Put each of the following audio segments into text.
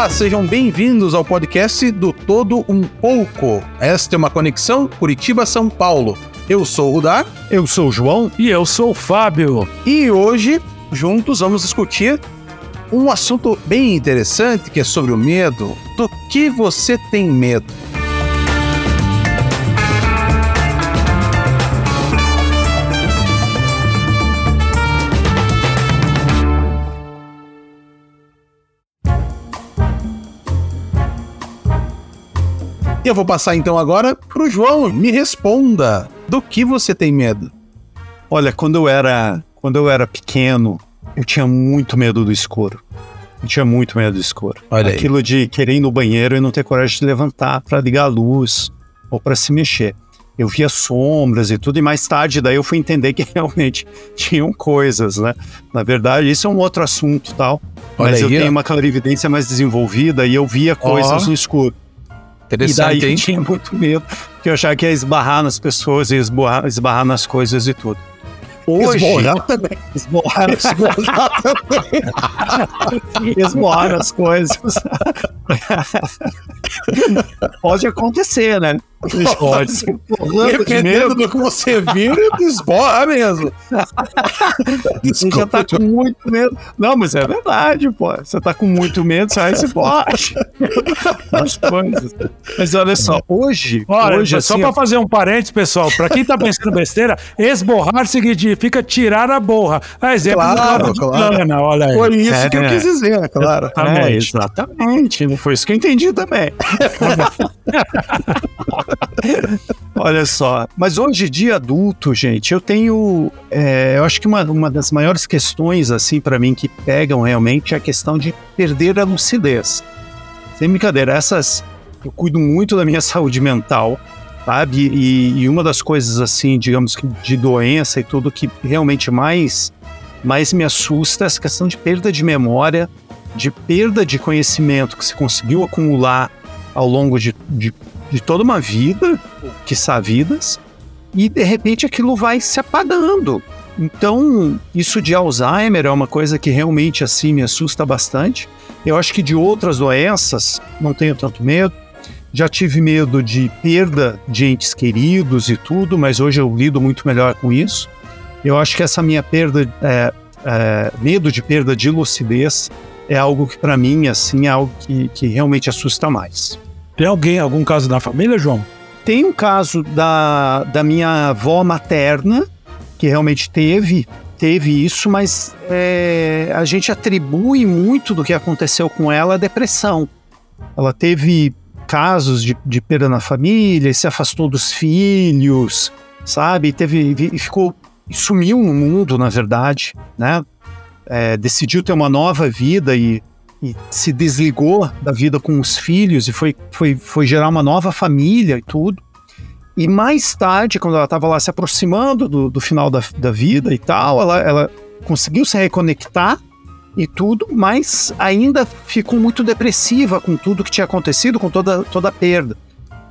Olá, sejam bem-vindos ao podcast do Todo Um Pouco. Esta é uma conexão Curitiba-São Paulo. Eu sou o Rudar. Eu sou o João. E eu sou o Fábio. E hoje, juntos, vamos discutir um assunto bem interessante que é sobre o medo. Do que você tem medo? E eu vou passar então agora pro João. Me responda. Do que você tem medo? Olha, quando eu era, quando eu era pequeno, eu tinha muito medo do escuro. Eu tinha muito medo do escuro. Olha Aquilo aí. de querer ir no banheiro e não ter coragem de levantar para ligar a luz ou para se mexer. Eu via sombras e tudo, e mais tarde daí eu fui entender que realmente tinham coisas, né? Na verdade, isso é um outro assunto tal. Olha mas eu aí, ó. tenho uma clarividência mais desenvolvida e eu via coisas no escuro. E Interessante, daí eu hein? tinha muito medo, porque eu achava que ia esbarrar nas pessoas, ia esbarrar, esbarrar nas coisas e tudo. Hoje, Esborrar também. esbarrar, esbarrar também. esbarrar nas coisas. Pode acontecer, né? Pode. Dependendo do que você vira, esborra mesmo. Você já tá com muito medo. Não, mas é verdade, pô. Você tá com muito medo, sai se pode. As coisas. Mas olha só, hoje, Olha, hoje só assim, pra fazer um parênteses, pessoal, pra quem tá pensando besteira, esborrar significa tirar a borra. A exemplo Claro, claro. Plana, olha aí. Foi isso É, que eu né? quis dizer, claro. É, exatamente. Não foi isso que eu entendi também. Olha só. Mas hoje, dia adulto, gente, eu tenho. é, eu acho que uma, uma das maiores questões, assim, pra mim, que pegam realmente é a questão de perder a lucidez. Sem brincadeira, essas. Eu cuido muito da minha saúde mental, sabe? E, e uma das coisas, assim, digamos que de doença e tudo que realmente mais, mais me assusta é essa questão de perda de memória de perda de conhecimento que se conseguiu acumular ao longo de, de, de toda uma vida, que vidas, e de repente aquilo vai se apagando. Então, isso de Alzheimer é uma coisa que realmente assim me assusta bastante. Eu acho que de outras doenças não tenho tanto medo. Já tive medo de perda de entes queridos e tudo, mas hoje eu lido muito melhor com isso. Eu acho que essa minha perda, é, é, medo de perda de lucidez, é algo que para mim assim é algo que, que realmente assusta mais. Tem alguém, algum caso na família, João? Tem um caso da, da minha avó materna que realmente teve teve isso, mas é, a gente atribui muito do que aconteceu com ela à depressão. Ela teve casos de, de perda na família, se afastou dos filhos, sabe? Teve e ficou sumiu no mundo, na verdade, né? É, decidiu ter uma nova vida e, e se desligou da vida com os filhos e foi, foi, foi gerar uma nova família e tudo. E mais tarde, quando ela estava lá se aproximando do, do final da, da vida e tal, ela, ela conseguiu se reconectar e tudo, mas ainda ficou muito depressiva com tudo que tinha acontecido, com toda, toda a perda.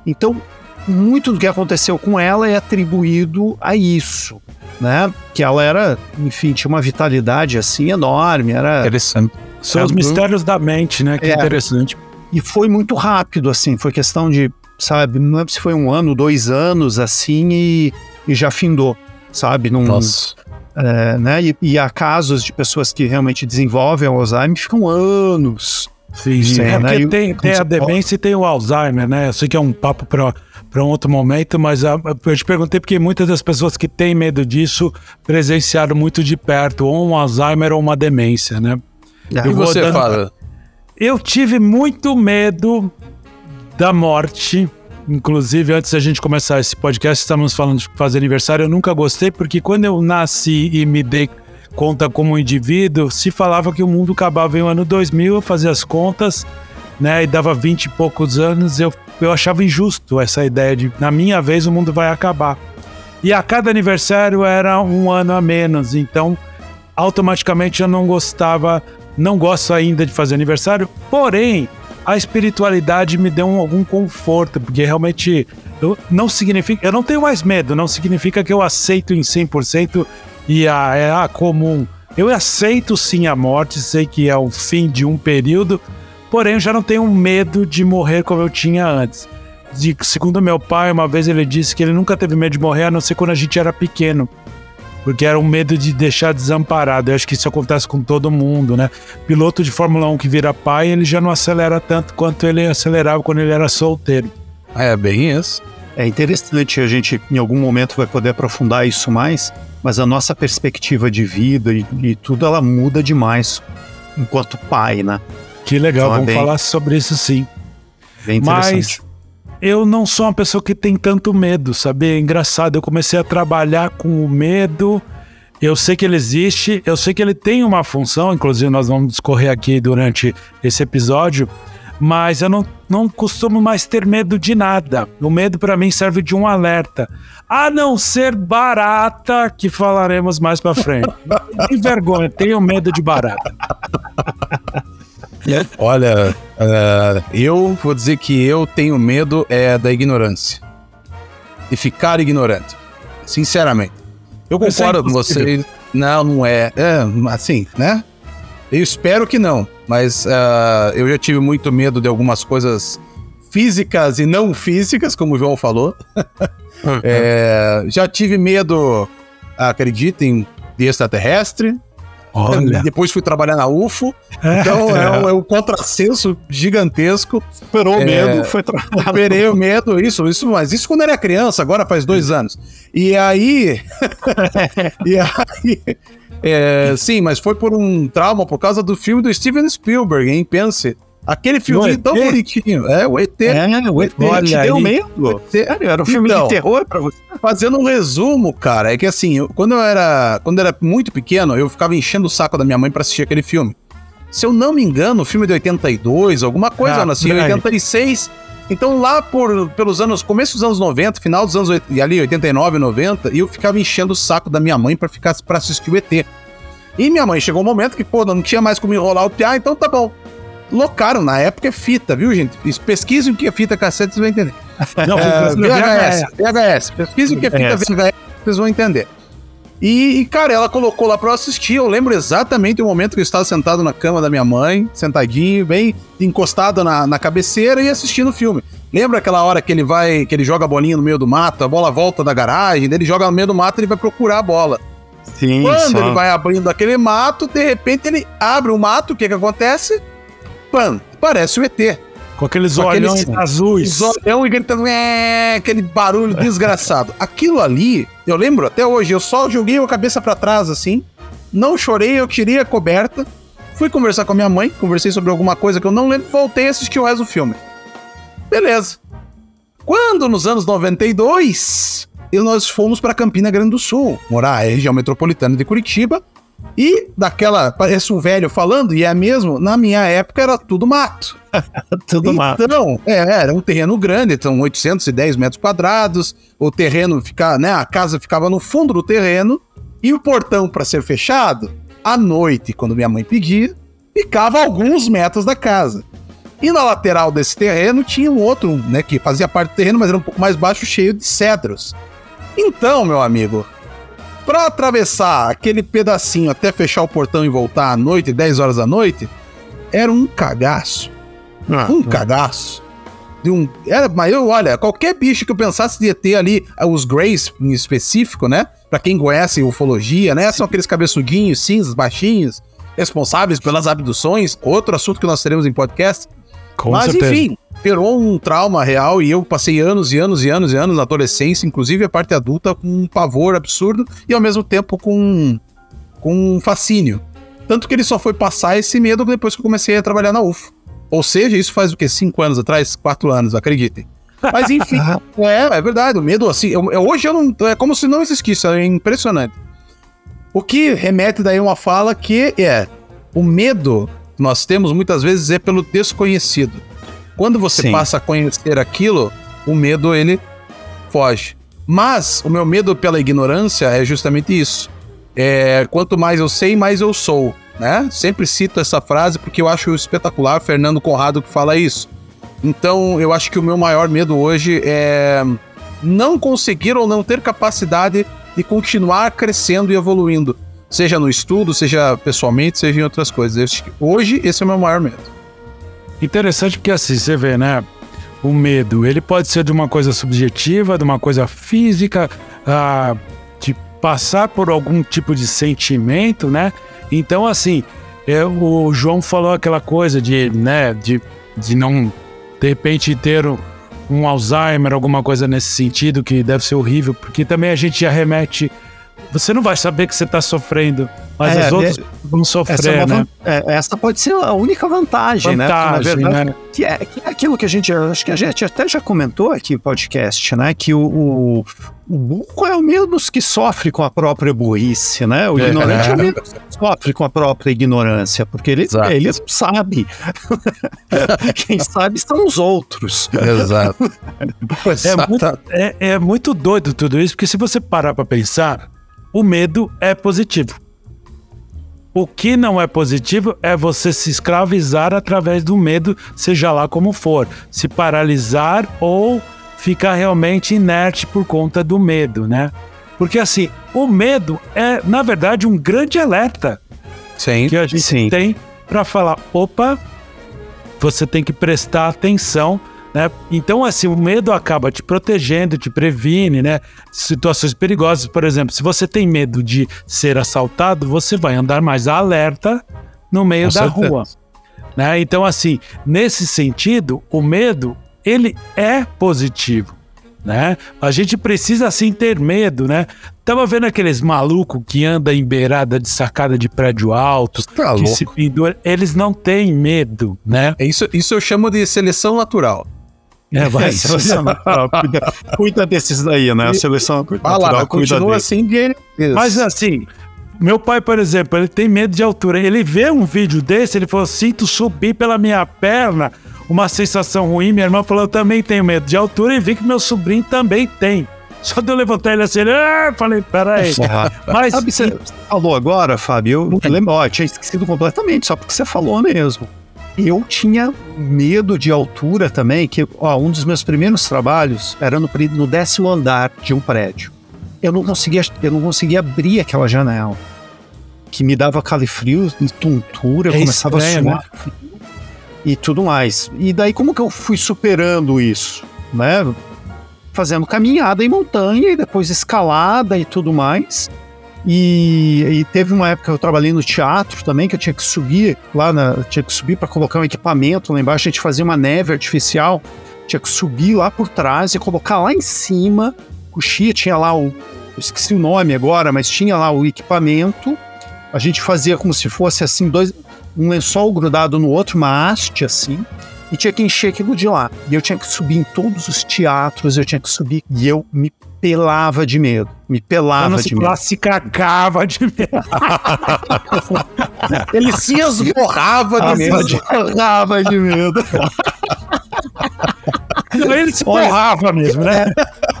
Então, muito do que aconteceu com ela é atribuído a isso, né? Que ela era, enfim, tinha uma vitalidade assim enorme, era Interessante. São os É, mistérios da mente, né? Que É. interessante. e foi muito rápido, assim, foi questão de, sabe, não lembro se foi um ano, dois anos, assim, e, e já findou, sabe? Num, Nossa. é, né? E, e há casos de pessoas que realmente desenvolvem o Alzheimer e ficam anos. Sim, Sim, é né? porque tem, tem a demência e tem o Alzheimer, né? Eu sei que é um papo para para um outro momento, mas a- eu te perguntei porque muitas das pessoas que têm medo disso presenciaram muito de perto ou um Alzheimer ou uma demência, né? E Eu você dando- fala? Eu tive muito medo da morte. Inclusive, antes da gente começar esse podcast, estávamos falando de fazer aniversário. Eu nunca gostei, porque quando eu nasci e me dei conta como indivíduo, se falava que o mundo acabava em o ano 2000, eu fazia as contas, né? E dava 20 e poucos anos, eu, eu achava injusto essa ideia de, na minha vez, o mundo vai acabar. E a cada aniversário era um ano a menos, então automaticamente eu não gostava, não gosto ainda de fazer aniversário, porém a espiritualidade me deu um- algum conforto, porque realmente eu, não significa, eu não tenho mais medo, não significa que eu aceito em 100% e a, é a comum. Eu aceito sim a morte, sei que é o fim de um período, Porém, eu já não tenho medo de morrer como eu tinha antes. De, segundo meu pai, uma vez ele disse que ele nunca teve medo de morrer, a não ser quando a gente era pequeno. Porque era um medo de deixar desamparado. Eu acho que isso acontece com todo mundo, né? Piloto de Fórmula 1 que vira pai, ele já não acelera tanto quanto ele acelerava quando ele era solteiro. É, bem isso. É interessante, a gente em algum momento vai poder aprofundar isso mais, mas a nossa perspectiva de vida e, e tudo, ela muda demais enquanto pai, né? Que legal, então, é vamos bem, falar sobre isso sim. Bem interessante. Mas eu não sou uma pessoa que tem tanto medo, sabe? É engraçado, eu comecei a trabalhar com o medo. Eu sei que ele existe, eu sei que ele tem uma função, inclusive nós vamos discorrer aqui durante esse episódio, mas eu não, não costumo mais ter medo de nada. O medo para mim serve de um alerta, a não ser barata, que falaremos mais para frente. que vergonha, tenho medo de barata. Olha, uh, eu vou dizer que eu tenho medo é da ignorância. De ficar ignorante. Sinceramente. Eu é concordo com você. Não, não é. É, assim, né? Eu espero que não. Mas uh, eu já tive muito medo de algumas coisas físicas e não físicas, como o João falou. É, já tive medo, acreditem, de extraterrestre. Olha. Depois fui trabalhar na UFO. É. Então é, um, é um contrassenso gigantesco. Superou o é, medo, foi trabalhar. Superei o medo, isso, isso, mas isso quando era criança, agora faz dois anos. E aí. e aí. É, sim, mas foi por um trauma por causa do filme do Steven Spielberg, hein? Pense. Aquele filme tão bonitinho. É, o ET. É, o ET. Olha, te deu medo. Era um filme então, de terror pra você. Fazendo um resumo, cara, é que assim, quando eu era quando eu era muito pequeno, eu ficava enchendo o saco da minha mãe para assistir aquele filme. Se eu não me engano, o filme de 82, alguma coisa, ah, em 86. Então lá por, pelos anos, começo dos anos 90, final dos anos e ali 89, 90, eu ficava enchendo o saco da minha mãe para ficar para assistir o ET. E minha mãe chegou um momento que, pô, não tinha mais como enrolar o piá, então tá bom locaram. Na época é fita, viu, gente? Pesquisem o que é fita cassete, vocês vão entender. Não, é, VHS, VHS. Pesquisem o que é fita VHS, vocês vão entender. E, e, cara, ela colocou lá pra eu assistir. Eu lembro exatamente o momento que eu estava sentado na cama da minha mãe, sentadinho, bem encostado na, na cabeceira e assistindo o filme. Lembra aquela hora que ele vai, que ele joga a bolinha no meio do mato, a bola volta da garagem, ele joga no meio do mato e ele vai procurar a bola. Sim, Quando só. ele vai abrindo aquele mato, de repente ele abre o mato, o que que acontece? Pan, parece o ET. Com aqueles Com olhões aqueles, azuis. Olhão e gritando, é, aquele barulho desgraçado. Aquilo ali, eu lembro até hoje, eu só joguei a cabeça para trás assim, não chorei, eu tirei a coberta, fui conversar com a minha mãe, conversei sobre alguma coisa que eu não lembro, voltei a assistir o resto do filme. Beleza. Quando nos anos 92, nós fomos para Campina Grande do Sul, morar na região metropolitana de Curitiba, e daquela, parece um velho falando, e é mesmo, na minha época era tudo mato. tudo então, mato. Então, é, era um terreno grande, então 810 metros quadrados, o terreno fica, né, a casa ficava no fundo do terreno, e o portão para ser fechado, à noite, quando minha mãe pedia, ficava alguns metros da casa. E na lateral desse terreno tinha um outro, né, que fazia parte do terreno, mas era um pouco mais baixo, cheio de cedros. Então, meu amigo, Pra atravessar aquele pedacinho até fechar o portão e voltar à noite, 10 horas da noite, era um cagaço. Ah, um ah. cagaço. De um, era, mas eu, olha, qualquer bicho que eu pensasse de ter ali, eh, os Greys em específico, né? Pra quem conhece ufologia, né? São aqueles cabeçudinhos, cinzas, baixinhos, responsáveis pelas abduções. Outro assunto que nós teremos em podcast. Com mas certeza. enfim, gerou um trauma real e eu passei anos e anos e anos e anos na adolescência, inclusive a parte adulta, com um pavor absurdo e ao mesmo tempo com, com um fascínio. Tanto que ele só foi passar esse medo depois que eu comecei a trabalhar na UFO. Ou seja, isso faz o quê? Cinco anos atrás? Quatro anos, acreditem. Mas enfim, é, é verdade, o medo assim, eu, eu, hoje eu não, é como se não existisse, é impressionante. O que remete daí a uma fala que é, o medo que nós temos muitas vezes é pelo desconhecido. Quando você Sim. passa a conhecer aquilo, o medo ele foge. Mas o meu medo pela ignorância é justamente isso. É, quanto mais eu sei, mais eu sou. Né? Sempre cito essa frase porque eu acho espetacular, Fernando Conrado que fala isso. Então eu acho que o meu maior medo hoje é não conseguir ou não ter capacidade de continuar crescendo e evoluindo. Seja no estudo, seja pessoalmente, seja em outras coisas. Hoje, esse é o meu maior medo. Interessante porque assim, você vê, né? O medo, ele pode ser de uma coisa subjetiva, de uma coisa física, ah, de passar por algum tipo de sentimento, né? Então, assim, é, o João falou aquela coisa de, né, de, de não, de repente, ter um Alzheimer, alguma coisa nesse sentido, que deve ser horrível, porque também a gente já remete você não vai saber que você está sofrendo, mas é, as outras é, vão sofrer, essa é né? É, essa pode ser a única vantagem, vantagem né? Porque, verdade, né? Que, é, que é aquilo que a gente, acho que a gente até já comentou aqui no podcast, né? Que o, o, o burro é o menos que sofre com a própria burrice, né? O ignorante é, o menos que sofre com a própria ignorância, porque ele, ele sabe. Quem sabe são os outros. Exato. é, muito, é, é muito doido tudo isso, porque se você parar para pensar o medo é positivo. O que não é positivo é você se escravizar através do medo, seja lá como for, se paralisar ou ficar realmente inerte por conta do medo, né? Porque assim, o medo é, na verdade, um grande alerta sim, que a gente sim. tem para falar: opa, você tem que prestar atenção né? Então, assim, o medo acaba te protegendo, te previne, né? Situações perigosas, por exemplo, se você tem medo de ser assaltado, você vai andar mais alerta no meio Com da certeza. rua. Né? Então, assim, nesse sentido, o medo, ele é positivo. Né? A gente precisa assim ter medo, né? Tava vendo aqueles malucos que andam em beirada de sacada de prédio alto, tá que louco. se pendura, eles não têm medo, né? É isso, isso eu chamo de seleção natural. É, vai. seleção natural. Cuida, cuida desses daí, né? A seleção natural lá, continua assim de... Mas assim, meu pai, por exemplo, ele tem medo de altura. Ele vê um vídeo desse, ele falou: sinto subir pela minha perna, uma sensação ruim. Minha irmã falou: eu também tenho medo de altura e vi que meu sobrinho também tem. Só de eu levantar ele assim, ah, falei, peraí. Mas. Sabe, você falou agora, Fábio? Eu lembro, ó, eu tinha esquecido completamente, só porque você falou mesmo. Eu tinha medo de altura também, que ó, um dos meus primeiros trabalhos era no, no décimo andar de um prédio. Eu não conseguia, eu não conseguia abrir aquela janela, que me dava calefrio, tontura, é começava estranho, a suar né? e tudo mais. E daí como que eu fui superando isso, né? Fazendo caminhada em montanha e depois escalada e tudo mais. E, e, teve uma época que eu trabalhei no teatro também, que eu tinha que subir lá, na, tinha que subir para colocar um equipamento lá embaixo. A gente fazia uma neve artificial, tinha que subir lá por trás e colocar lá em cima. Coxia tinha lá o. esqueci o nome agora, mas tinha lá o equipamento. A gente fazia como se fosse assim, dois, um lençol grudado no outro, uma haste assim e tinha que encher aquilo de lá. E eu tinha que subir em todos os teatros, eu tinha que subir. E eu me pelava de medo. Me pelava de medo. se cagava de medo. Ele se esborrava de medo. Se esborrava de medo. Ele se borrava mesmo, né?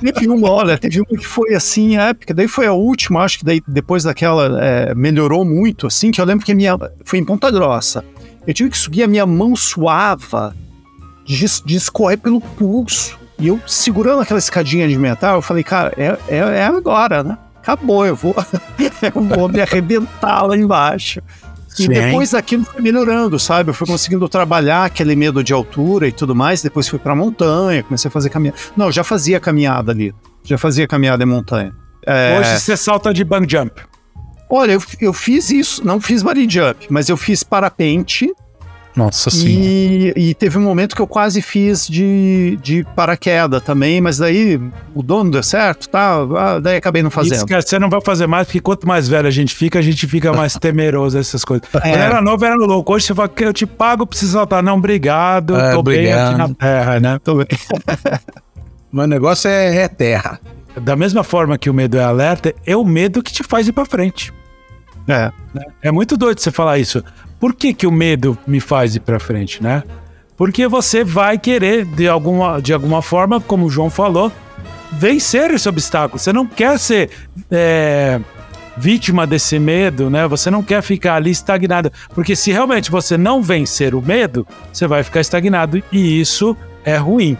É, teve uma, olha, teve uma que foi assim, épica. Daí foi a última, acho que daí depois daquela é, melhorou muito, assim, que eu lembro que minha. Foi em Ponta Grossa. Eu tive que subir, a minha mão suava de, de escorrer pelo pulso. E eu segurando aquela escadinha de metal, eu falei, cara, é, é, é agora, né? Acabou, eu vou, eu vou me arrebentar lá embaixo. E Sim. depois daquilo foi melhorando, sabe? Eu fui conseguindo trabalhar aquele medo de altura e tudo mais. Depois fui pra montanha, comecei a fazer caminhada. Não, já fazia caminhada ali. Já fazia caminhada em montanha. É... Hoje você salta de bang jump. Olha, eu, eu fiz isso, não fiz bungee jump, mas eu fiz parapente nossa e, e, teve um momento que eu quase fiz de, de paraquedas também, mas daí o dono deu certo, tá? Ah, daí acabei não fazendo. Isso, cara, você não vai fazer mais, porque quanto mais velho a gente fica, a gente fica mais temeroso essas coisas. É. Quando era novo, era louco. Hoje você fala que eu te pago pra você saltar. Não, obrigado. É, tô obrigado. bem aqui na terra, né? Tô bem. Meu negócio é, é terra. Da mesma forma que o medo é alerta, é o medo que te faz ir pra frente. É. É muito doido você falar isso. Por que, que o medo me faz ir para frente, né? Porque você vai querer, de alguma, de alguma forma, como o João falou, vencer esse obstáculo. Você não quer ser é, vítima desse medo, né? Você não quer ficar ali estagnado. Porque se realmente você não vencer o medo, você vai ficar estagnado e isso é ruim.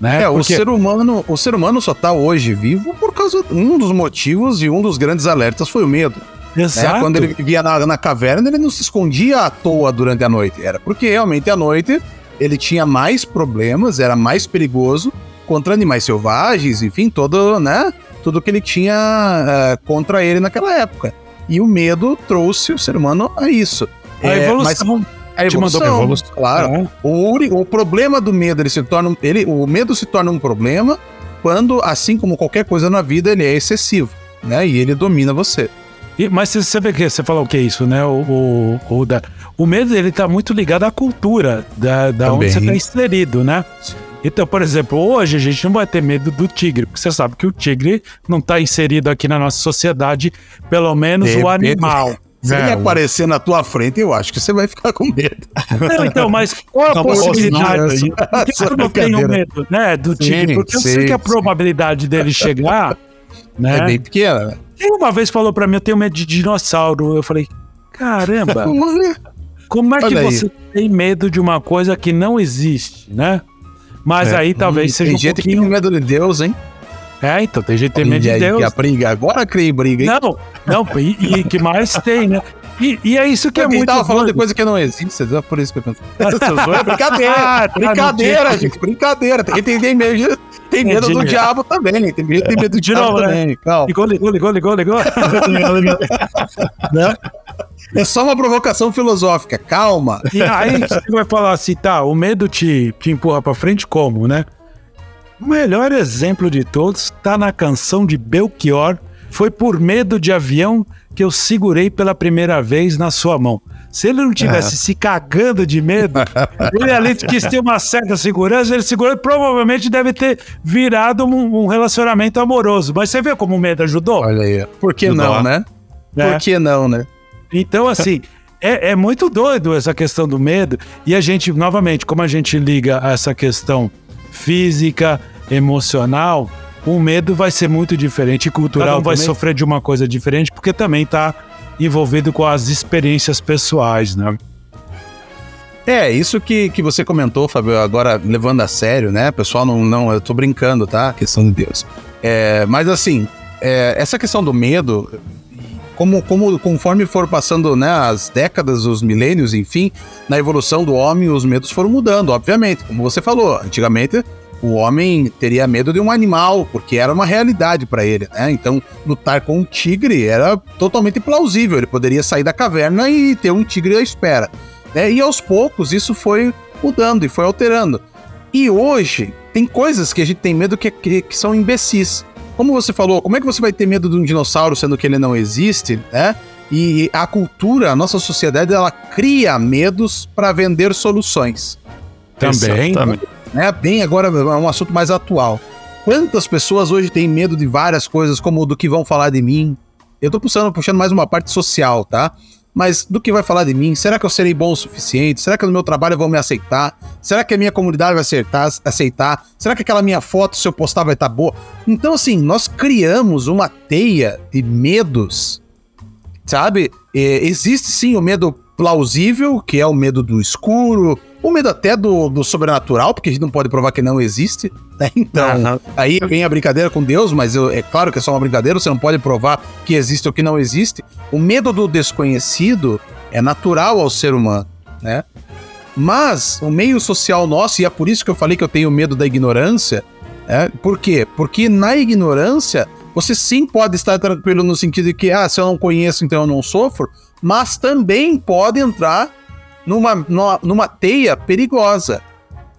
Né? É, Porque... o ser humano, o ser humano só está hoje vivo por causa um dos motivos e um dos grandes alertas foi o medo. Exato. Né? Quando ele vivia na, na caverna, ele não se escondia à toa durante a noite. Era porque realmente à noite ele tinha mais problemas, era mais perigoso contra animais selvagens, enfim, todo, né? Tudo que ele tinha uh, contra ele naquela época. E o medo trouxe o ser humano a isso. A é, evolução. Mas, a evolução, evolução. claro. É. O, o problema do medo, ele se torna, ele, o medo se torna um problema quando, assim como qualquer coisa na vida, ele é excessivo, né? E ele domina você. E, mas você vê que você falou o que é isso, né? O, o, o, da, o medo ele tá muito ligado à cultura da, da onde você está inserido, né? Então, por exemplo, hoje a gente não vai ter medo do tigre, porque você sabe que o tigre não está inserido aqui na nossa sociedade, pelo menos de o animal. Se ele aparecer na tua frente, eu acho que você vai ficar com medo. Não, então, mas qual a não, possibilidade? Não, por que eu não tenho medo né, do tigre? Porque eu sei que a probabilidade dele chegar. Né, é bem pequena. Né? Uma vez falou para mim: eu tenho medo de dinossauro. Eu falei: caramba, como é que você tem medo de uma coisa que não existe, né? Mas é. aí talvez hum, seja tem um gente pouquinho... que tem medo de Deus, hein? É, então tem gente que tem medo de Deus. Que briga. Agora cria briga, hein? Não, não, e, e que mais tem, né? E, e, é isso que é muito. tava falando de coisa que não existe, é por isso que eu penso. é brincadeira, ah, tá brincadeira, gente, brincadeira. Tem que entender mesmo. Tem medo do diabo também, tem medo, tem medo do diabo né? também. Calma. Ligou, ligou, ligou, ligou, ligou. né? É só uma provocação filosófica, calma. E aí você vai falar assim, tá, o medo te, te empurra pra frente como, né? O melhor exemplo de todos está na canção de Belchior. Foi por medo de avião que eu segurei pela primeira vez na sua mão. Se ele não tivesse é. se cagando de medo, ele ali quis ter uma certa segurança, ele segurou provavelmente deve ter virado um, um, relacionamento amoroso. Mas você vê como o medo ajudou? Olha aí. Por que ajudou. não, né? É. Por que não, né? Então, assim, é, é muito doido essa questão do medo. E a gente, novamente, como a gente liga essa questão física, emocional, o medo vai ser muito diferente, cultural vai também. sofrer de uma coisa diferente, porque também está envolvido com as experiências pessoais, né? É, isso que, que você comentou, Fábio, agora levando a sério, né? Pessoal, não, não eu tô brincando, tá? Questão de Deus. É, mas assim, é, essa questão do medo, como, como conforme for passando né, as décadas, os milênios, enfim, na evolução do homem, os medos foram mudando, obviamente. Como você falou, antigamente o homem teria medo de um animal, porque era uma realidade para ele, né? Então, lutar com um tigre era totalmente plausível. Ele poderia sair da caverna e ter um tigre à espera. Né? E aos poucos isso foi mudando e foi alterando. E hoje, tem coisas que a gente tem medo que, que, que são imbecis. Como você falou, como é que você vai ter medo de um dinossauro sendo que ele não existe, né? E a cultura, a nossa sociedade, ela cria medos para vender soluções. Também. Exatamente né? Bem agora é um assunto mais atual. Quantas pessoas hoje têm medo de várias coisas, como do que vão falar de mim? Eu tô puxando, puxando mais uma parte social, tá? Mas do que vai falar de mim? Será que eu serei bom o suficiente? Será que no meu trabalho vão me aceitar? Será que a minha comunidade vai aceitar? aceitar? Será que aquela minha foto, se eu postar, vai estar tá boa? Então, assim, nós criamos uma teia de medos, sabe? É, existe sim o medo plausível, que é o medo do escuro, o medo até do, do sobrenatural, porque a gente não pode provar que não existe, né? Então, aí vem a brincadeira com Deus, mas eu, é claro que é só uma brincadeira, você não pode provar que existe ou que não existe. O medo do desconhecido é natural ao ser humano, né? Mas o meio social nosso, e é por isso que eu falei que eu tenho medo da ignorância, é, por quê? Porque na ignorância, você sim pode estar tranquilo no sentido de que, ah, se eu não conheço, então eu não sofro, mas também pode entrar numa, numa, teia perigosa,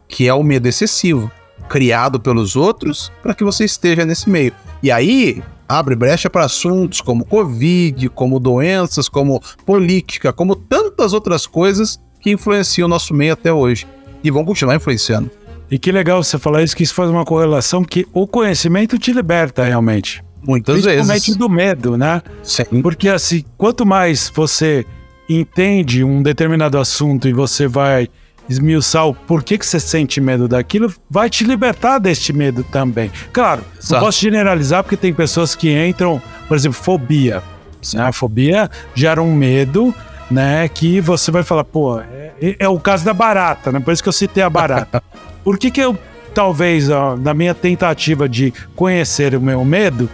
que é o medo excessivo, criado pelos outros para que você esteja nesse meio. E aí abre brecha para assuntos como Covid, como doenças, como política, como tantas outras coisas que influenciam o nosso meio até hoje e vão continuar influenciando. E que legal você falar isso, que isso faz uma correlação que o conhecimento te liberta realmente. Muitas Principalmente vezes. Principalmente do medo, né? Sim. Porque assim, quanto mais você entende um determinado assunto e você vai esmiuçar o porquê que você sente medo daquilo, vai te libertar deste medo também. Claro, Exato. não posso generalizar porque tem pessoas que entram, por exemplo, fobia. Né? A fobia gera um medo, né? Que você vai falar, pô, é, é, o caso da barata, né? Por isso que eu citei a barata. Por que que eu, talvez, ó, na minha tentativa de conhecer o meu medo,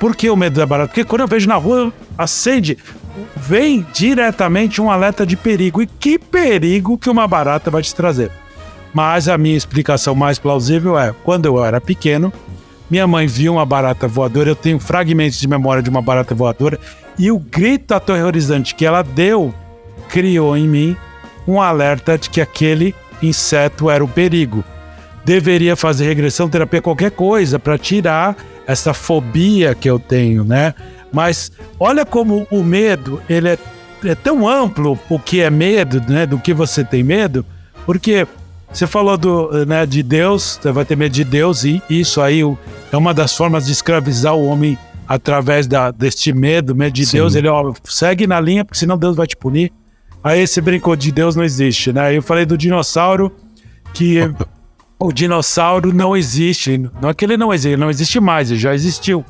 por que o medo da barata? Porque quando eu vejo na rua, acende, vem diretamente um alerta de perigo. E que perigo que uma barata vai te trazer? Mas a minha explicação mais plausível é: quando eu era pequeno, minha mãe viu uma barata voadora, eu tenho fragmentos de memória de uma barata voadora, e o grito aterrorizante que ela deu criou em mim um alerta de que aquele inseto era o perigo. Deveria fazer regressão terapia, qualquer coisa, para tirar essa fobia que eu tenho, né? Mas olha como o medo, ele é, é tão amplo o que é medo, né? Do que você tem medo, porque você falou do, né, de Deus, você vai ter medo de Deus, e isso aí é uma das formas de escravizar o homem através da, deste medo, medo de Sim. Deus. Ele, ó, segue na linha, porque senão Deus vai te punir. Aí esse brincou de Deus não existe, né? Eu falei do dinossauro, que o dinossauro não existe. Não é que ele não existe, ele não existe mais, ele já existiu.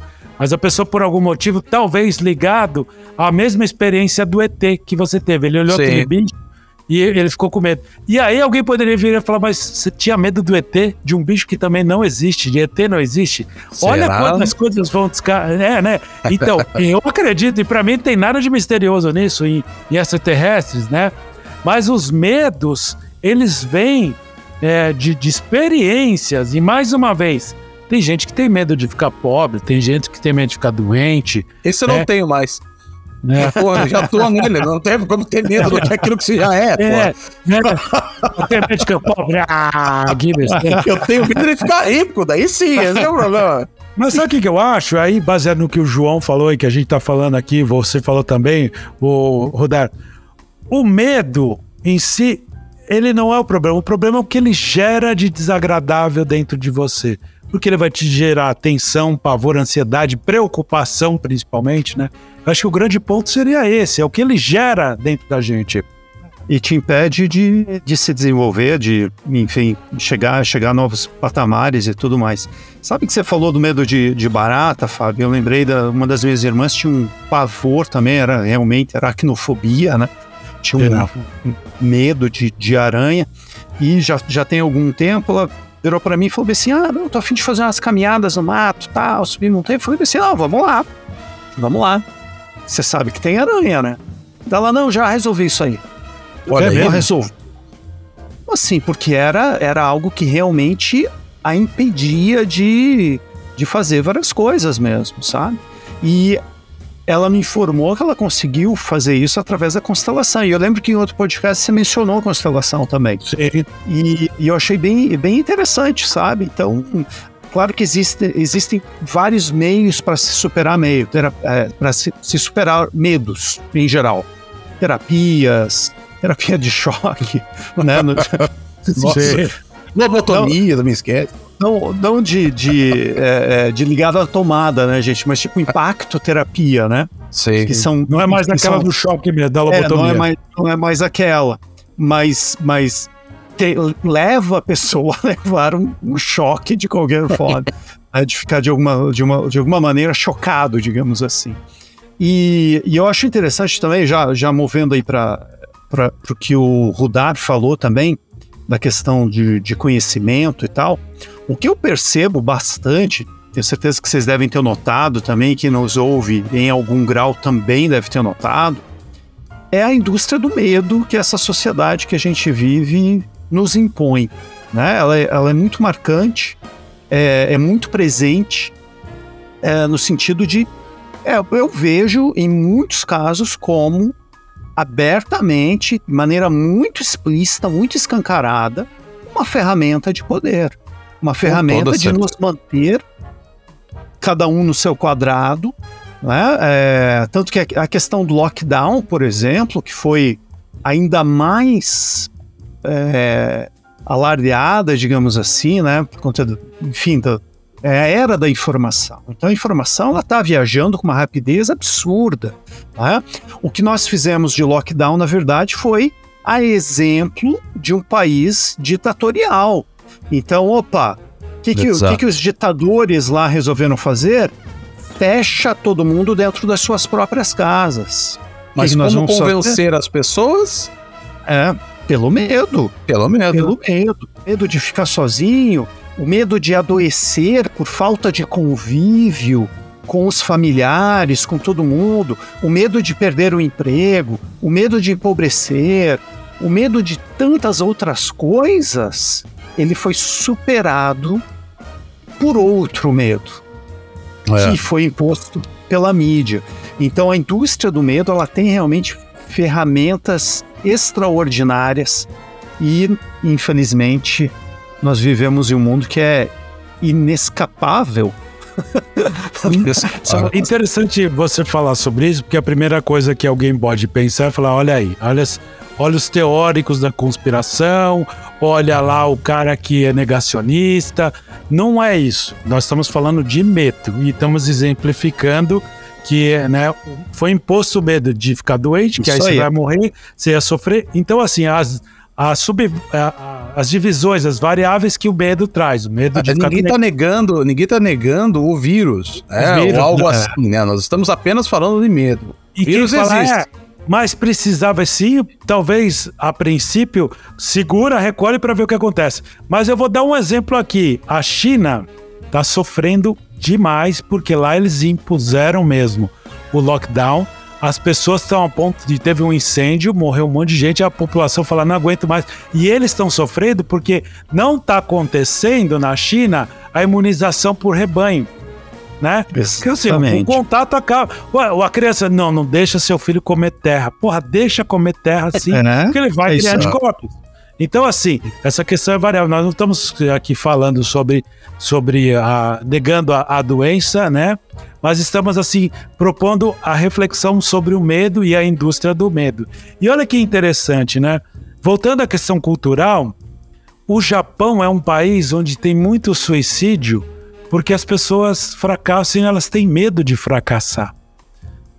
Mas a pessoa, por algum motivo, talvez ligado à mesma experiência do ET que você teve. Ele olhou Sim. aquele bicho e ele ficou com medo. E aí alguém poderia vir e falar, mas você tinha medo do ET, de um bicho que também não existe, de ET não existe? Será? Olha quantas coisas vão descar... É, né? Então, eu acredito, e para mim tem nada de misterioso nisso, em, em extraterrestres, né? Mas os medos, eles vêm é, de, de experiências, e mais uma vez, tem gente que tem medo de ficar pobre, tem gente que tem medo de ficar doente. Esse eu não é. tenho mais. É. Pô, já tô nele, não teve como ter medo do que aquilo que você já é, é? Eu tenho medo de ficar pobre. Ah, Eu tenho medo de ficar rico, daí sim, esse é o problema. Mas sabe o que, que eu acho? Aí, baseado no que o João falou e que a gente tá falando aqui, você falou também, o Rodar, o medo em si, ele não é o problema. O problema é o que ele gera de desagradável dentro de você porque ele vai te gerar tensão, pavor, ansiedade, preocupação, principalmente, né? Eu acho que o grande ponto seria esse, é o que ele gera dentro da gente. E te impede de, de se desenvolver, de, enfim, chegar, chegar a novos patamares e tudo mais. Sabe que você falou do medo de, de barata, Fábio? Eu lembrei da uma das minhas irmãs tinha um pavor também, era realmente aracnofobia, né? Tinha um, um medo de, de aranha. E já, já tem algum tempo ela virou para mim e falou assim: Ah, não, tô afim de fazer umas caminhadas no mato, tal, subir montanha. Eu falei assim: Não, vamos lá, vamos lá. Você sabe que tem aranha, né? Ela, não, já resolvi isso aí. Olha, eu resolvo. Assim, porque era, era algo que realmente a impedia de, de fazer várias coisas mesmo, sabe? E ela me informou que ela conseguiu fazer isso através da constelação. E eu lembro que em outro podcast você mencionou a constelação também. Sim. E, e eu achei bem, bem interessante, sabe? Então, claro que existe, existem vários meios para se superar meio, é, para se, se, superar medos em geral. Terapias, terapia de choque, né? Nossa. Lobotomia, não me esquece. Não, não de, de, é, é, de ligado à tomada, né, gente? Mas tipo impacto terapia, né? Sei. Que são, não é mais aquela são, do choque mesmo, da lobotomia. É, não, é mais, não é mais aquela. Mas, mas te, leva a pessoa a levar um, um choque de qualquer forma. né, de ficar de alguma, de, uma, de alguma maneira chocado, digamos assim. E, e eu acho interessante também, já, já movendo aí para o que o Rudar falou também, da questão de, de conhecimento e tal, o que eu percebo bastante, tenho certeza que vocês devem ter notado também, que nos ouve em algum grau também deve ter notado, é a indústria do medo que essa sociedade que a gente vive nos impõe. Né? Ela, é, ela é muito marcante, é, é muito presente, é, no sentido de. É, eu vejo em muitos casos como abertamente, de maneira muito explícita, muito escancarada, uma ferramenta de poder. Uma ferramenta de nos manter cada um no seu quadrado. Né? É, tanto que a questão do lockdown, por exemplo, que foi ainda mais é, alardeada, digamos assim, né? Por conta, do, enfim, da, é a era da informação. Então a informação está viajando com uma rapidez absurda. Né? O que nós fizemos de lockdown, na verdade, foi a exemplo de um país ditatorial. Então, opa, o que, que, que, que os ditadores lá resolveram fazer? Fecha todo mundo dentro das suas próprias casas. Mas nós como convencer fazer? as pessoas? É, pelo medo. Pelo medo. Pelo medo. Medo de ficar sozinho, o medo de adoecer por falta de convívio, com os familiares, com todo mundo, o medo de perder o emprego, o medo de empobrecer, o medo de tantas outras coisas, ele foi superado por outro medo é. que foi imposto pela mídia. Então a indústria do medo ela tem realmente ferramentas extraordinárias e infelizmente nós vivemos em um mundo que é inescapável é interessante você falar sobre isso, porque a primeira coisa que alguém pode pensar é falar: olha aí, olha, olha os teóricos da conspiração, olha lá o cara que é negacionista. Não é isso. Nós estamos falando de medo e estamos exemplificando que né, foi imposto o medo de ficar doente, que aí você vai morrer, você ia sofrer. Então, assim, as, sub, as divisões, as variáveis que o medo traz. O medo de ninguém está negando, ninguém tá negando o vírus, é, vírus, ou algo é. assim, né? Nós estamos apenas falando de medo. E vírus existe. É, mas precisava sim, talvez a princípio, segura, recolhe para ver o que acontece. Mas eu vou dar um exemplo aqui. A China está sofrendo demais porque lá eles impuseram mesmo o lockdown as pessoas estão a ponto de teve um incêndio, morreu um monte de gente, a população fala não aguento mais. E eles estão sofrendo porque não está acontecendo na China a imunização por rebanho. Né? Porque assim, o contato acaba. Ué, a criança, não, não deixa seu filho comer terra. Porra, deixa comer terra sim, é, né? porque ele vai é criar anticorpos. Então, assim, essa questão é variável. Nós não estamos aqui falando sobre, sobre a, negando a, a doença, né? Mas estamos, assim, propondo a reflexão sobre o medo e a indústria do medo. E olha que interessante, né? Voltando à questão cultural, o Japão é um país onde tem muito suicídio porque as pessoas fracassam e elas têm medo de fracassar.